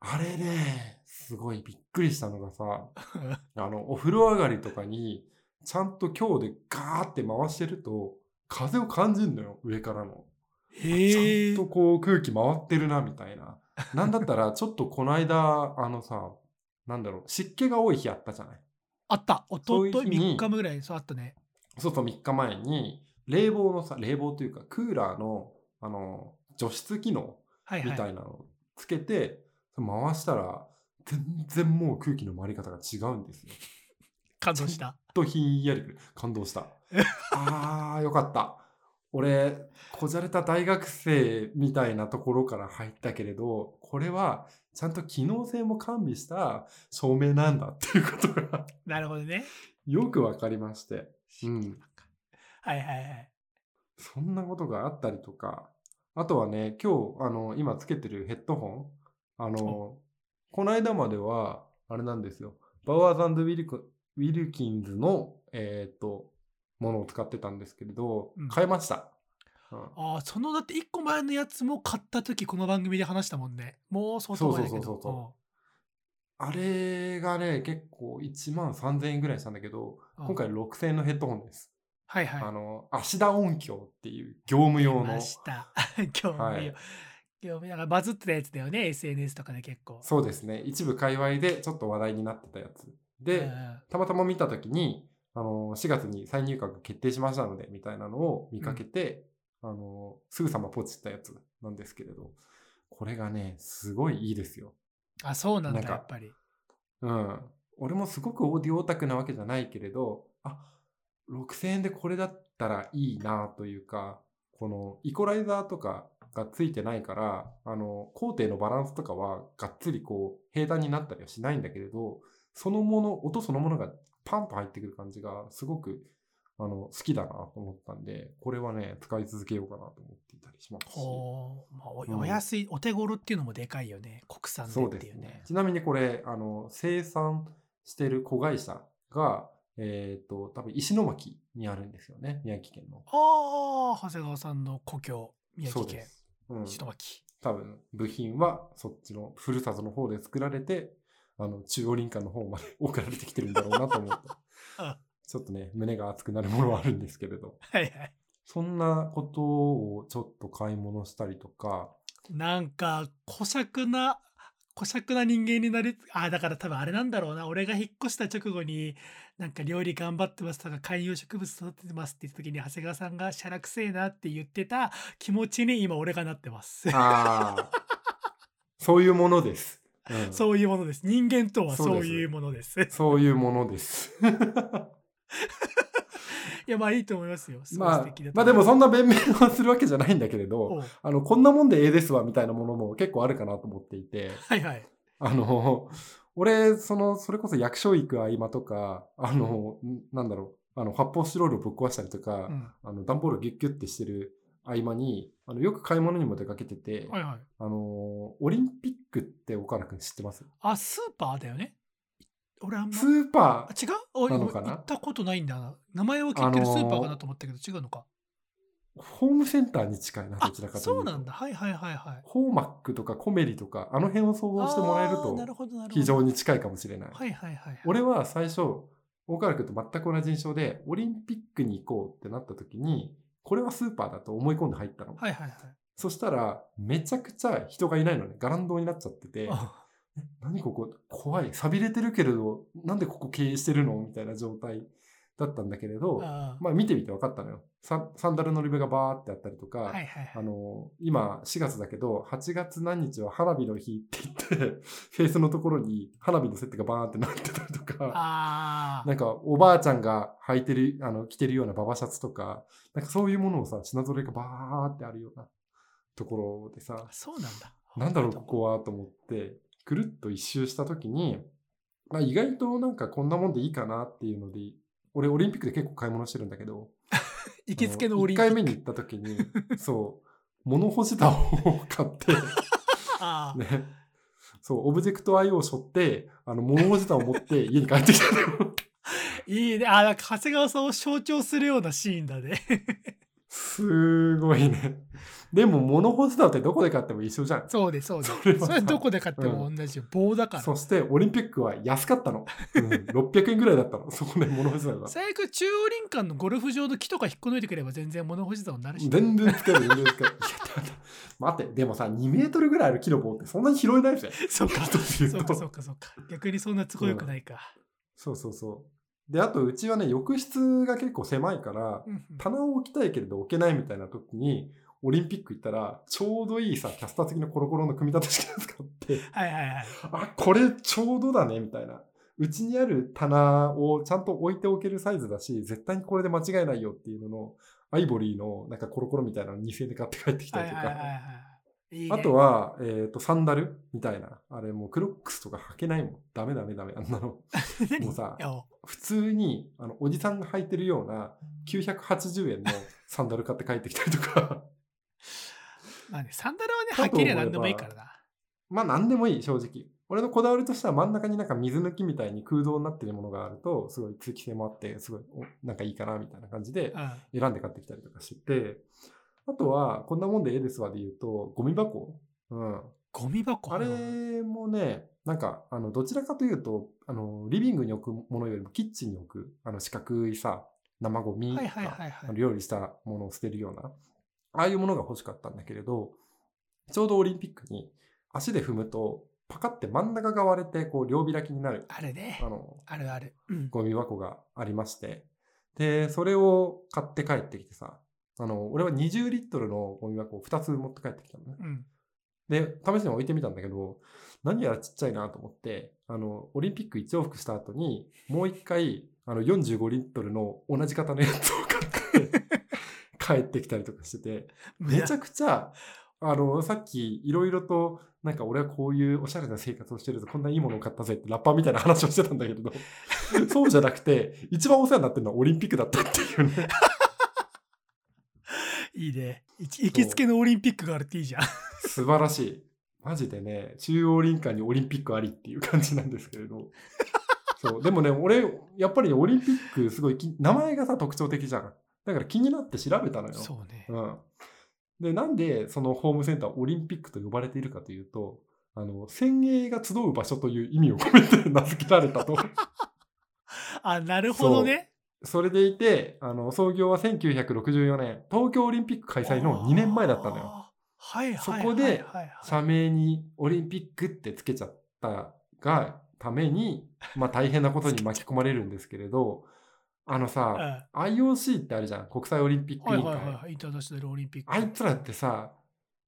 あれね、すごいびっくりしたのがさ、あの、お風呂上がりとかに、ちゃんと強でガーって回してると、風を感じるのよ、上からの。ちゃんと。こう空気回ってるな、みたいな。なんだったら、ちょっとこの間、あのさ、なんだろう、湿気が多い日あったじゃない。あった。おとといそういう日に3日目ぐらい、そうあったね。そうそう、3日前に、冷房のさ、冷房というか、クーラーの、あの、除湿機能。みたいなのをつけて、回したら、全然もう空気の回り方が違うんですよ。感動した。とひんやりくる。感動した。あー、よかった。俺、こじゃれた大学生みたいなところから入ったけれど、これはちゃんと機能性も完備した照明なんだっていうことがなるほどね。よくわかりまして。うん。はいはいはい。そんなことがあったりとか、あとはね、今日、あの、今つけてるヘッドホン、あの、この間までは、あれなんですよ。 Bowers Wilk Wilkins の、えっ、と、ものを使ってたんですけれどうん、変えました。うんああ、そのだって1個前のやつも買った時この番組で話したもんね。もう相当前だけど。そうそうそうそうあれがね、結構1万3000円ぐらいしたんだけど、うん今回6000円のヘッドホンです。はいはい。あの、芦田音響っていう業務用の出ま。した。今日もはいよ。今日だからバズってたやつだよね。SNS とかで結構。そうですね。一部界隈でちょっと話題になってたやつ。で、うんたまたま見たときに、あの、4月に再入閣決定しましたので、みたいなのを見かけて、あの、すぐさまポチったやつなんですけれど、これがね、すごいいいですよ。あ、そうなんだ、なんかやっぱり。うん。俺もすごくオーディオオタクなわけじゃないけれど、あ、6000円でこれだったらいいなというか、このイコライザーとかがついてないから、あの、工程のバランスとかはがっつりこう平坦になったりはしないんだけれど、そのもの、音そのものがパンと入ってくる感じがすごくあの好きだなと思ったんで、これはね、使い続けようかなと思っていたりしますし。ほう、まあおうんお安い、お手頃っていうのもでかいよね。国産でそうっていうねですね。。ちなみにこれ、あの、生産してる子会社が、えっ、と、多分石巻にあるんですよね。宮城県の。ああ、長谷川さんの故郷、宮城県そうん。石巻。多分、部品はそっちのふるさとの方で作られて、あの、中央林間の方まで 送られてきてるんだろうなと思って。あちょっとね、胸が熱くなるものはあるんですけれど。はいはい。そんなことをちょっと買い物したりとか、なんか、小尺な、小尺な人間になり、ああ、だから多分あれなんだろうな。俺が引っ越した直後に、なんか料理頑張ってますとか、観葉植物育ててますって言った時に、長谷川さんがシャラくせえなって言ってた気持ちに今俺がなってます。ああ、そういうものです。うんそういうものです。人間とはそういうものです。そういうものです。いや、まあいいと思いますよ。すまあまあでもそんな弁明をするわけじゃないんだけれど、あの、こんなもんでええですわみたいなものも結構あるかなと思っていて、はいはい。あの、俺、その、それこそ役所行く合間とか、あの、んなんだろう、あの、発泡スチロールをぶっ壊したりとか、うん。あの、段ボールをギュッギュッてしてる合間に、あの、よく買い物にも出かけてて、はいはい。あの、オリンピックって岡野くん知ってます？あ、スーパーだよね。俺あんま。スーパあ違う？おなのかな？行ったことないんだな。名前は聞いてるスーパーかなと思ったけど、違うのか？ー、ホームセンターに近いな、どあちらかというと。そうなんだ。はいはいはいはい。ホーマックとかコメリとか、あの辺を想像してもらえると。非常に近いかもしれない。はいはいはいはい。俺は最初、岡原君と全く同じ印象で、オリンピックに行こうってなった時に、これはスーパーだと思い込んで入ったの。はいはいはい。そしたら、めちゃくちゃ人がいないのね。ガランドになっちゃってて、何ここ？怖い。錆びれてるけれど、なんでここ経営してるの？みたいな状態だったんだけれど、あまあ見てみて分かったのよ。ササンダルのリベがバーってあったりとか、はいはいはい。あの、今4月だけど、8月何日は花火の日って言って、フェイスのところに花火のセットがバーンってなってたりとか、あなんかおばあちゃんが履いてる、あの、着てるようなババシャツとか、なんかそういうものをさ、品揃えがバーってあるようなところでさあ、、そうなんだ。なんだろう、ここはと思って、くるっと一周したときに、まあ意外となんかこんなもんでいいかなっていうので、俺オリンピックで結構買い物してるんだけど、行きつけのオリンピッ1ク。回目に行った時に、そう、物干し竿を買って、ね、そう、オブジェクト IO を背負って、あの、物干し竿を持って家に帰ってきた。いいね。あ、なんか長谷川さんを象徴するようなシーンだね。すごいね。でも、物干し竿ってどこで買っても一緒じゃん。そうです、そうです。それはどこで買っても同じよ。棒だから。そして、オリンピックは安かったの。うん、600円ぐらいだったの。そこで物干し竿が。最悪中央林間のゴルフ場の木とか引っこ抜いてくれば全然物干し竿になるし。全然使える、全然使える。待って、でもさ、2メートルぐらいある木の棒ってそんなに拾えないじゃん。そうか、そうか、そうか、そうか。逆にそんな都合よくないか。そうそうそう。で、あと、うちはね、浴室が結構狭いから、うんうん棚を置きたいけれど置けないみたいな時に、オリンピック行ったら、ちょうどいいさ、キャスター付きのコロコロの組み立て式のやつ買って、はいはいはい。あ、これちょうどだね、みたいな。うちにある棚をちゃんと置いておけるサイズだし、絶対にこれで間違いないよっていうのの、アイボリーのなんかコロコロみたいなの2000円で買って帰ってきたりとはいはいはいか。はい。いいねあと、は、えっ、と、サンダルみたいな。あれもうクロックスとか履けないもん。ダメダメダメ。あんなの。何？もうさ普通に、あの、おじさんが履いてるような980円のサンダル買って帰ってきたりとか。まあね、サンダルはね、はっきりは何でもいいからな。まあ何でもいい、正直。俺のこだわりとしては真ん中になんか水抜きみたいに空洞になってるものがあると、すごい通気性もあって、すごいおなんかいいかなみたいな感じでうん。選んで買ってきたりとかしてて、あとは、こんなもんでええですわで言うと、ゴミ箱。うん。ゴミ箱？あれもね、なんか、あの、どちらかというと、あの、リビングに置くものよりもキッチンに置く、あの、四角いさ、生ゴミ料理したものを捨てるような、ああいうものが欲しかったんだけれど、ちょうどオリンピックに足で踏むと、パカって真ん中が割れて、こう、両開きになる、あれねあ。の、あるある。うん。ゴミ箱がありまして、で、それを買って帰ってきてさ、あの、俺は20リットルのゴミ箱を2つ持って帰ってきたのね。うん。で、試しに置いてみたんだけど、何やらちっちゃいなと思って、あの、オリンピック1往復した後に、もう一回、あの、45リットルの同じ型のやつを買って、帰ってきたりとかしてて、めちゃくちゃ、あの、さっきいろいろと、なんか俺はこういうおしゃれな生活をしてるぞ、こんないいものを買ったぜってラッパーみたいな話をしてたんだけれど、そうじゃなくて、一番お世話になってるのはオリンピックだったっていうね。いいね。行きつけのオリンピックがあるっていいじゃん。素晴らしい。マジでね、中央林間にオリンピックありっていう感じなんですけれど。そう。でもね、俺、やっぱりねオリンピックすごいき、名前がさ、特徴的じゃん。だから気になって調べたのよ。そうね。うん。で、なんでそのホームセンターオリンピックと呼ばれているかというと、あの、先鋭が集う場所という意味を込めて名付けられたと。あ、なるほどね。それでいて、あの、創業は1964年、東京オリンピック開催の2年前だったのよ。はいはいそはいこで社名にオリンピックってつけちゃったがために、まあ大変なことに巻き込まれるんですけれど、あのさ、IOC ってあるじゃん、国際オリンピックはい委員会。はいはいはい。インターナショナルオリンピック。あいつらってさ、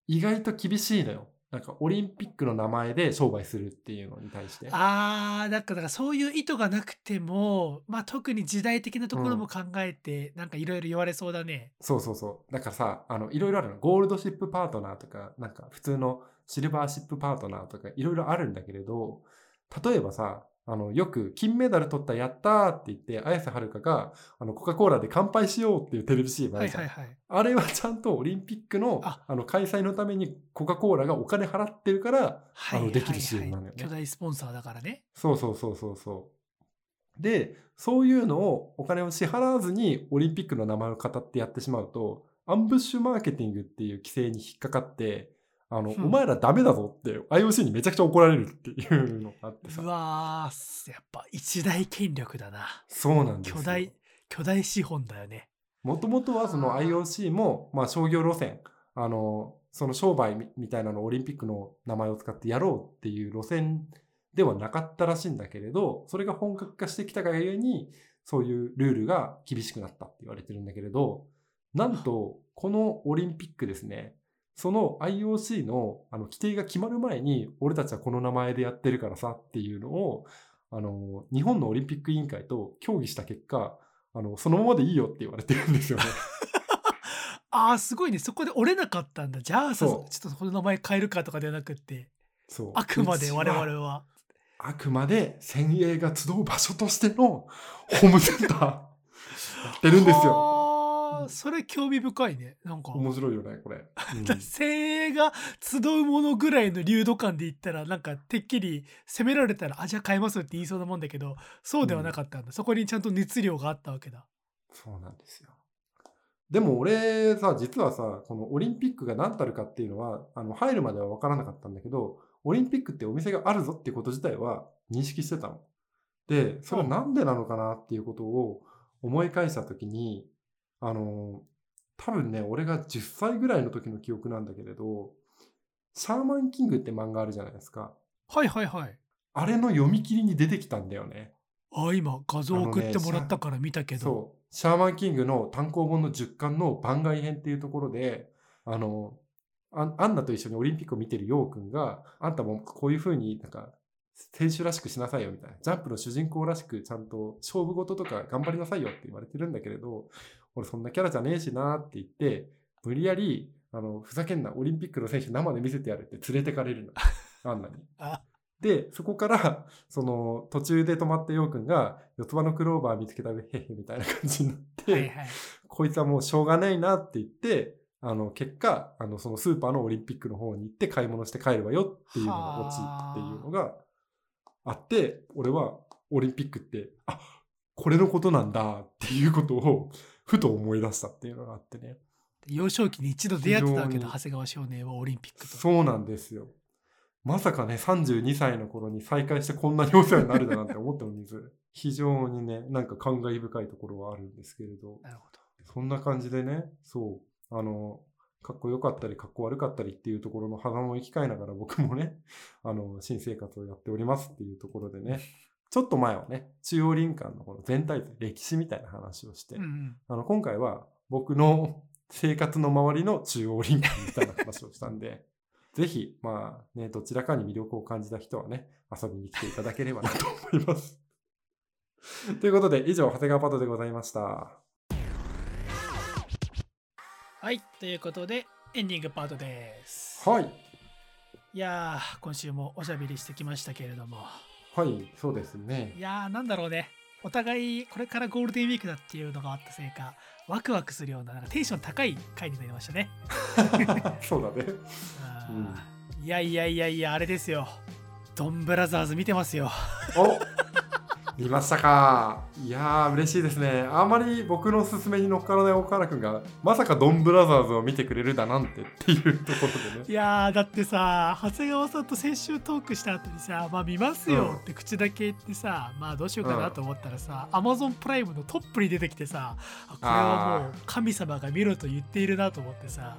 意外と厳しいのよ。なんかオリンピックの名前で商売するっていうのに対して。あーなんかだからそういう意図がなくても、まあ、特に時代的なところも考えて、なんかいろいろ言われそうだね。そうそうそう。だからさ、あの、いろいろあるの。ゴールドシップパートナーとか、なんか普通のシルバーシップパートナーとか、いろいろあるんだけれど、例えばさ、あの、よく金メダル取ったやったーって言って、綾瀬はるかが、あの、コカ・コーラで乾杯しようっていうテレビ CM あるじゃん。はいはいはい。あれはちゃんとオリンピックのああの開催のためにコカ・コーラがお金払ってるから、はいあのできるはい CM なんだよね巨大スポンサーだからね。そうそうそうそうそう。で、そういうのをお金を支払わずにオリンピックの名前を語ってやってしまうと、アンブッシュマーケティングっていう規制に引っかかって、あの、うんお前らダメだぞって IOC にめちゃくちゃ怒られるっていうのがあってさう。わーやっぱ一大権力だな。そうなんですよ。巨大、巨大資本だよね。もともとはその IOC も、まあ商業路線、あの、その商売みみたいなのをオリンピックの名前を使ってやろうっていう路線ではなかったらしいんだけれど、それが本格化してきたがゆえに、そういうルールが厳しくなったって言われてるんだけれど、なんと、このオリンピックですね、その IOC のあの規定が決まる前に、俺たちはこの名前でやってるからさっていうのを、あの、日本のオリンピック委員会と協議した結果、あの、そのままでいいよって言われてるんですよね。ああ、すごいね。そこで折れなかったんだ。じゃあさ、ちょっとこの名前変えるかとかではなくって、そう。あくまで我々は。あくまで先鋭が集う場所としてのホームセンター やってるんですよ。ああ、それ興味深いね。なんか、面白いよね、これ。うん精鋭が集うものぐらいの流度感で言ったら、なんかてっきり攻められたら、あ、じゃあ変えますって言いそうなもんだけど、そうではなかったんだ。そこにちゃんと熱量があったわけだ。そうなんですよ。でも俺さ、実はさ、このオリンピックが何たるかっていうのは、あの、入るまでは分からなかったんだけど、オリンピックってお店があるぞっていうこと自体は認識してたの。で、それはなんでなのかなっていうことを思い返したときに、あの、多分ね、俺が10歳ぐらいの時の記憶なんだけれど、シャーマンキングって漫画あるじゃないですか。はいはいはい。あれの読み切りに出てきたんだよね。あ、今画像送ってもらったから見たけど。そう。シャーマンキングの単行本の10巻の番外編っていうところで、あの、アンアンナと一緒にオリンピックを見てるヨウくんが、あんたもこういう風になんか、選手らしくしなさいよみたいな。ジャンプの主人公らしくちゃんと勝負事とか頑張りなさいよって言われてるんだけれど、俺そんなキャラじゃねえしなって言って、無理やり、あの、ふざけんな、オリンピックの選手生で見せてやるって連れてかれるの。アンナに。あで、そこから、その、途中で止まったヨウくんが、四つ葉のクローバー見つけたへへみたいな感じになって、はいはい。こいつはもうしょうがないなって言って、あの、結果、あの、そのスーパーのオリンピックの方に行って買い物して帰るわよっていうのがオチっていうのがあって、俺はオリンピックって、あ、これのことなんだっていうことを、ふと思い出したっていうのがあってね。幼少期に一度出会ってたわけだ、長谷川少年はオリンピックと。そうなんですよ。まさかね、32歳の頃に再会してこんなにお世話になるだなんて思ってもみず、非常にね、なんか感慨深いところはあるんですけれど、なるほど。そんな感じでね、そう、あの、かっこよかったり、かっこ悪かったりっていうところの狭間を生き換えながら僕もね、あの、新生活をやっておりますっていうところでね、ちょっと前はね、中央林間のこの全体図、歴史みたいな話をして、うんうん。あの、今回は僕の 生活の周りの中央林間みたいな話をしたんで、ぜひ、まあね、どちらかに魅力を感じた人はね、遊びに来ていただければなと思います。ということで、以上、長谷川パトでございました。はい、ということで、エンディングパートです。はい。いやー、今週もおしゃべりしてきましたけれども。はい、そうですねい。やー、なんだろうね。お互い、これからゴールデンウィークだっていうのがあったせいか、ワクワクするような、なんかテンション高い回になりましたね。そうだね。あーいやいやいやいや、あれですよ。ドンブラザーズ見てますよ。お見ましたか？いやー、嬉しいですね。あまり僕の勧めに乗っからない岡原くんが、まさかドンブラザーズを見てくれるだなんてっていうところでねい。やーだってさ長谷川さんと先週トークした後にさ「まあ見ますよ」って口だけ言ってさ、まあどうしようかなと思ったらさ、アマゾンプライムのトップに出てきてさあこれはもう神様が見ろと言っているなと思ってさ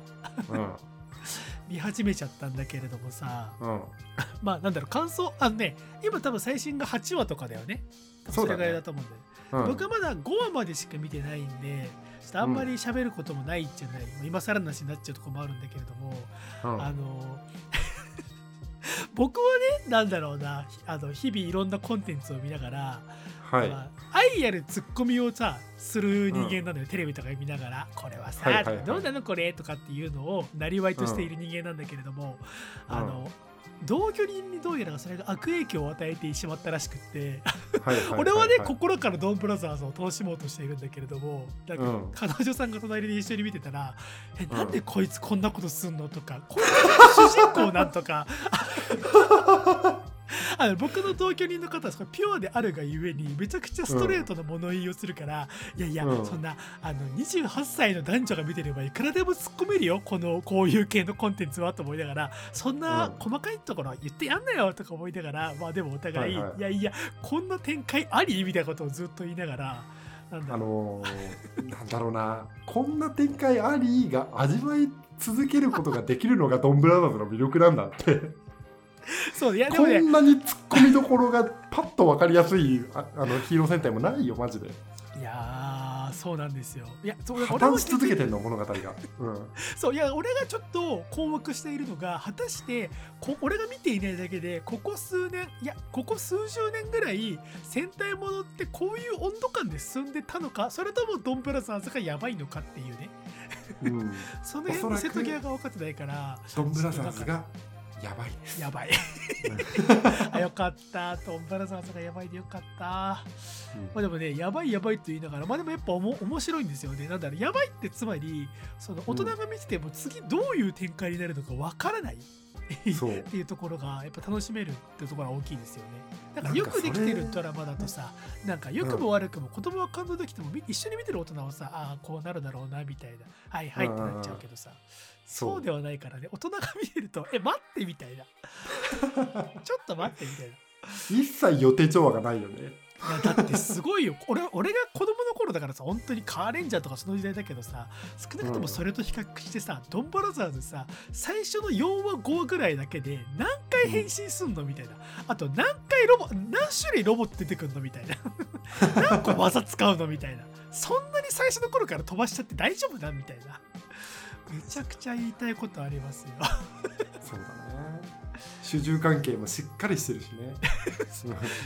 見始めちゃったんだけれどもさうん。うん。まあなんだろう感想あのね今多分最新が8話とかだよね。そうだね。れぐらいだと思うんで、うん、僕はまだ5話までしか見てないんでちょっとあんまり喋ることもないじゃない、今更なしになっちゃうところもあるんだけれども、うん。あの 僕はねなんだろうなあの日々いろんなコンテンツを見ながら、はい。まあ愛あるツッコミをさする人間なのよ、テレビとか見ながらこれはさ、はいはいはいどうなのこれとかっていうのをなりわいとしている人間なんだけれども、あの同居人にどうやらそれが悪影響を与えてしまったらしくってはいはいはい 俺はね、はい心からドンブラザーズを楽しもうとしているんだけれどもなんかうん彼女さんが隣で一緒に見てたら「えんなんでこいつこんなことすんの?」とか「こんな主人公なん?」とか あの僕の同居人の方はすごいピュアであるがゆえにめちゃくちゃストレートな物言いをするから、いやいや、うん。そんなあの28歳の男女が見てればいくらでも突っ込めるよこのこういう系のコンテンツはと思いながらそんなうん。細かいところは言ってやんなよとか思いながらまあでもお互い、はいはい。いやいやこんな展開ありみたいなことをずっと言いながらなんだあのーなんだろうな、こんな展開ありが味わい続けることができるのがドンブラザーズの魅力なんだって。そういやでこもねんなに突っ込みどころがパッと分かりやすいああのヒーロー戦隊もないよ、マジで。いやーそうなんですよいやそうだ破綻し続けてんの、物語が。うん。そういや俺がちょっと困惑しているのが果たしてこ俺が見ていないだけでここ数年いやここ数十年ぐらい戦隊ものってこういう温度感で進んでたのかそれともドンブラザーズがやばいのかっていうねうん、その辺の瀬戸際が分かってないからドンブラザーズがやばい。です。やばい。あよかった。ドンブラザーズがやばいでよかった。まあでもねやばいやばいと言いながらまあでもやっぱおも面白いんですよね。なんだろう。やばいってつまりその大人が見てても次どういう展開になるのかわからない。っていうところがやっぱ楽しめるっていうところが大きいですよね。だからよくできてるドラマだとさなんか良くも悪くも子供が感動できてもみ一緒に見てる大人はさああこうなるだろうなみたいな。はいはいってなっちゃうけどさそう。ではないからね。大人が見てるとえ待ってみたいな。ちょっと待ってみたいな。一切予定調和がないよね。いやだってすごいよ。俺俺が子供の頃だからさ本当にカーレンジャーとかその時代だけどさ少なくともそれと比較してさ、ドンブラザーズさ最初の4話5話ぐらいだけで何回変身すんのみたいな。あと何回ロボ何種類ロボット出てくんのみたいな。何個技使うのみたいな。そんなに最初の頃から飛ばしちゃって大丈夫だみたいなめちゃくちゃ言いたいことありますよ そうだね。主従関係もしっかりしてるしね。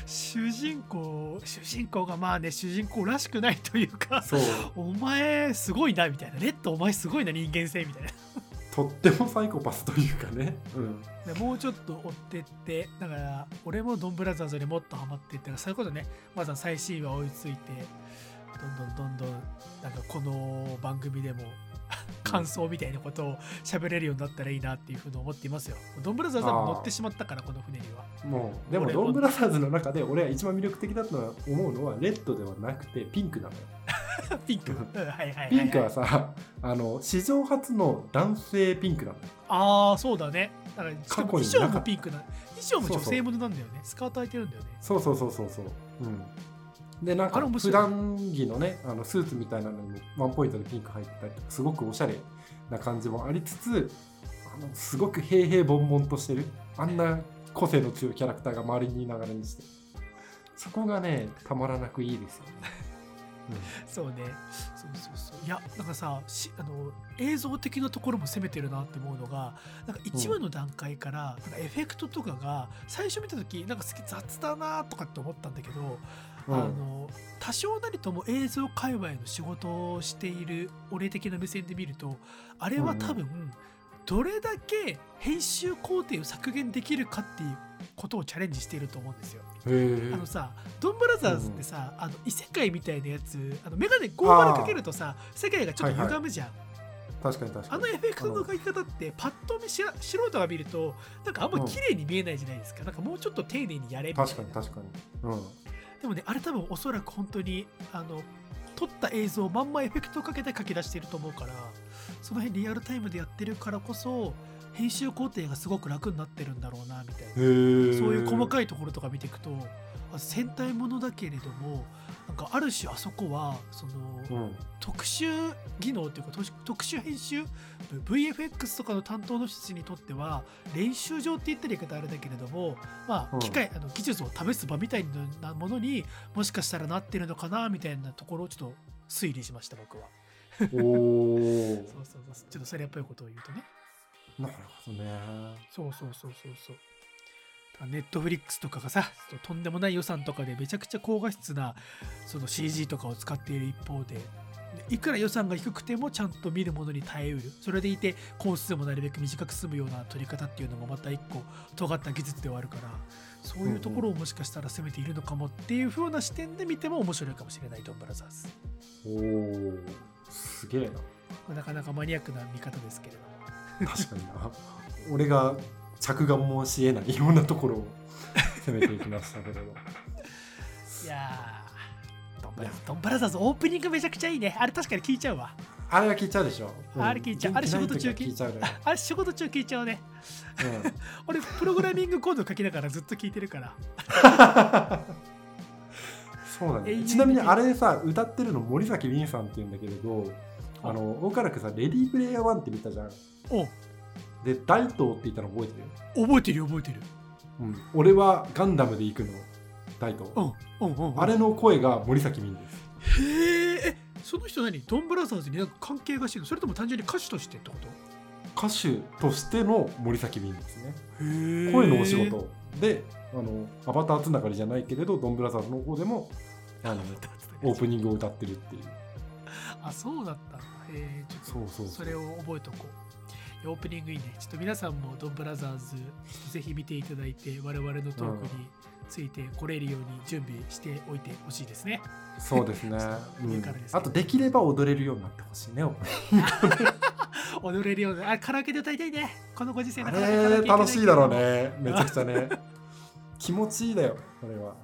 主人公主人公がまあね主人公らしくないというかそう。お前すごいなみたいなレッドお前すごいな人間性みたいなとってもサイコパスというかね。うん。でもうちょっと追ってってだから俺もドンブラザーズにもっとハマっていったらそういうことねまずは最新話追いついてどんどんどんどんなんかこの番組でも 感想みたいなことを喋れるようになったらいいなっていうふうに思っていますよ。ドンブラザーズはもう乗ってしまったからこの船には。もう、でもドンブラザーズの中で俺は一番魅力的だと思うのはレッドではなくてピンクなのよ。ピンク。うんはいはいピンクはさ、あの、史上初の男性ピンクなのよ。ああそうだね。だから過去に衣装もピンクな衣装も女性ものなんだよね。スカート開いてるんだよね。そうそうそうそうそう。うん。で、なんか普段着のね、あのスーツみたいなのにもワンポイントでピンク入ってたりとか、すごくおしゃれな感じもありつつ、あのすごく平々凡々としてる、あんな個性の強いキャラクターが周りにいながらにして、そこがね、たまらなくいいですよね。そうね。そうそうそう。いやなんかさしあの映像的なところも攻めてるなって思うのがなんか1話の段階から、なんかエフェクトとかが最初見た時なんかすげえ雑だなとかって思ったんだけど、うん。あの多少なりとも映像界隈の仕事をしている俺的な目線で見るとあれは多分、どれだけ編集工程を削減できるかっていうことをチャレンジしていると思うんですよ。あのさドンブラザーズってさ、あの異世界みたいなやつあのメガネ5ルかけるとさ世界がちょっと歪むじゃん、確かに確かに。あのエフェクトの描き方ってパッと見しら素人が見るとなんかあんま綺麗に見えないじゃないですか、なんかもうちょっと丁寧にやれみたいな。確かに確かに。うん。でもねあれ多分おそらく本当にあの撮った映像をまんまエフェクトをかけて書き出していると思うからその辺リアルタイムでやってるからこそ編集工程がすごく楽になってるんだろうなみたいな。そういう細かいところとか見ていくとあ戦隊ものだけれどもかある種あそこはその、うん。特殊技能というか特殊特殊編集 VFX とかの担当の人たちにとっては練習場って言ったら言い方あれだけれどもまうんあ機械、あの技術を試す場みたいなものにもしかしたらなってるのかなみたいなところをちょっと推理しました僕は。おお そうそうそう。ちょっとそれっぽいことを言うとね。なるほどね。そうそうそうそうそうネットフリックスとかがさとんでもない予算とかでめちゃくちゃ高画質なその CG とかを使っている一方でいくら予算が低くてもちゃんと見るものに耐えうる。それでいてコースもなるべく短く済むような撮り方っていうのもまた一個尖った技術ではあるからそういうところをもしかしたら攻めているのかもっていう風な視点で見ても面白いかもしれないドンブラザーズ。おおすげえな。なかなかマニアックな見方ですけれども。確かにな。俺が着眼もしえないいろんなところを 攻めていきましたけれど。いやードンブラドンブラザーズオープニングめちゃくちゃいいね。あれ確かに聞いちゃうわ。あれは聞いちゃうでしょ、うん。あれ聞いちゃう。あれ仕事中聞いちゃうね、あれ仕事中聞いちゃうね。うん。俺プログラミングコード書きながらずっと聞いてるから。そうだ永遠によちなみにあれさ歌ってるの森崎ウィンさんって言うんだけれどあの大辛くさ「レディープレイヤー1」って見たじゃん。おで大東って言ったの覚えてる？覚えてるよ覚えてる。うん、俺はガンダムで行くの大東うんうんうんうん。あれの声が森崎ウィンです。へええその人何？ドンブラザーズになんか関係がしてるの？それとも単純に歌手としてってこと？歌手としての森崎ウィンですね。声のお仕事。であのアバターつながりじゃないけれどドンブラザーズの方でもあのオープニングを歌ってるっていう。あそうだったへえちょっとそうそう。それを覚えとこうオープニングいいね。ちょっと皆さんもドンブラザーズぜひ見ていただいて我々のトークについて来れるように準備しておいてほしいですね、そうですね、うん。あとできれば踊れるようになってほしいね 踊れるようなあカラオケで歌いたいね。このご時世あなかな楽しいだろうね。めちゃくちゃね。気持ちいいだよこれは。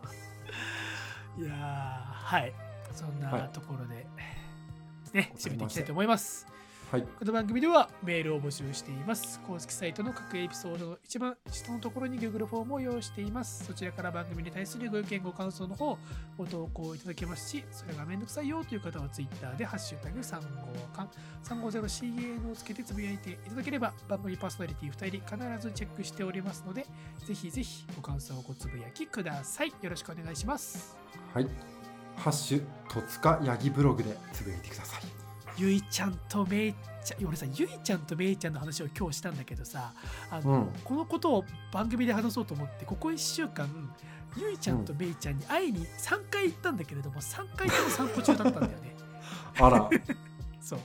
いやーはい。そんはない。ところで、ねございました。締めていきたいと思いますはいこの番組ではメールを募集しています。公式サイトの各エピソードの一番下のところに Google フォームを用意しています。そちらから番組に対するご意見、ご感想の方、ご投稿いただけますし、それがめんどくさいよという方は Twitter でハッシュタグ3号館 350CAN をつけてつぶやいていただければ番組パーソナリティ2人必ずチェックしておりますので、ぜひぜひご感想をごつぶやきください。よろしくお願いします。はいハッシュ戸塚ヤギブログでつぶやいてくださいゆいちゃんとめいちゃん、俺さ、ゆいちゃんとめいちゃんの話を今日したんだけどさ、あの、うん。このことを番組で話そうと思ってここ1週間ゆいちゃんとめいちゃんに会いに3回行ったんだけれども3回とも散歩中だったんだよね。あら。そう。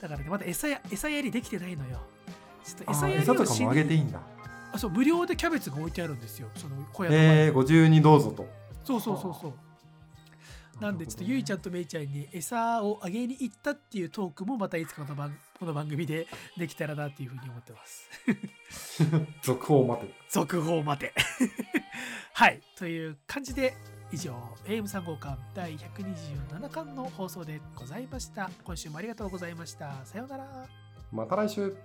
だからねまだ餌や餌やりできてないのよ。ちょっとあ餌やりをしにかもあげていいんだ。あそう無料でキャベツが置いてあるんですよ。その小屋のえー、ご自由にどうぞと。そうそうそうそうなんでちょっとゆいちゃんとめいちゃんに餌をあげに行ったっていうトークもまたいつかの番 この番組でできたらなっていうふうに思ってます。続報を待て。続報待て。はい。という感じで以上 AM3 号館第127巻の放送でございました。今週もありがとうございました。さようなら。また来週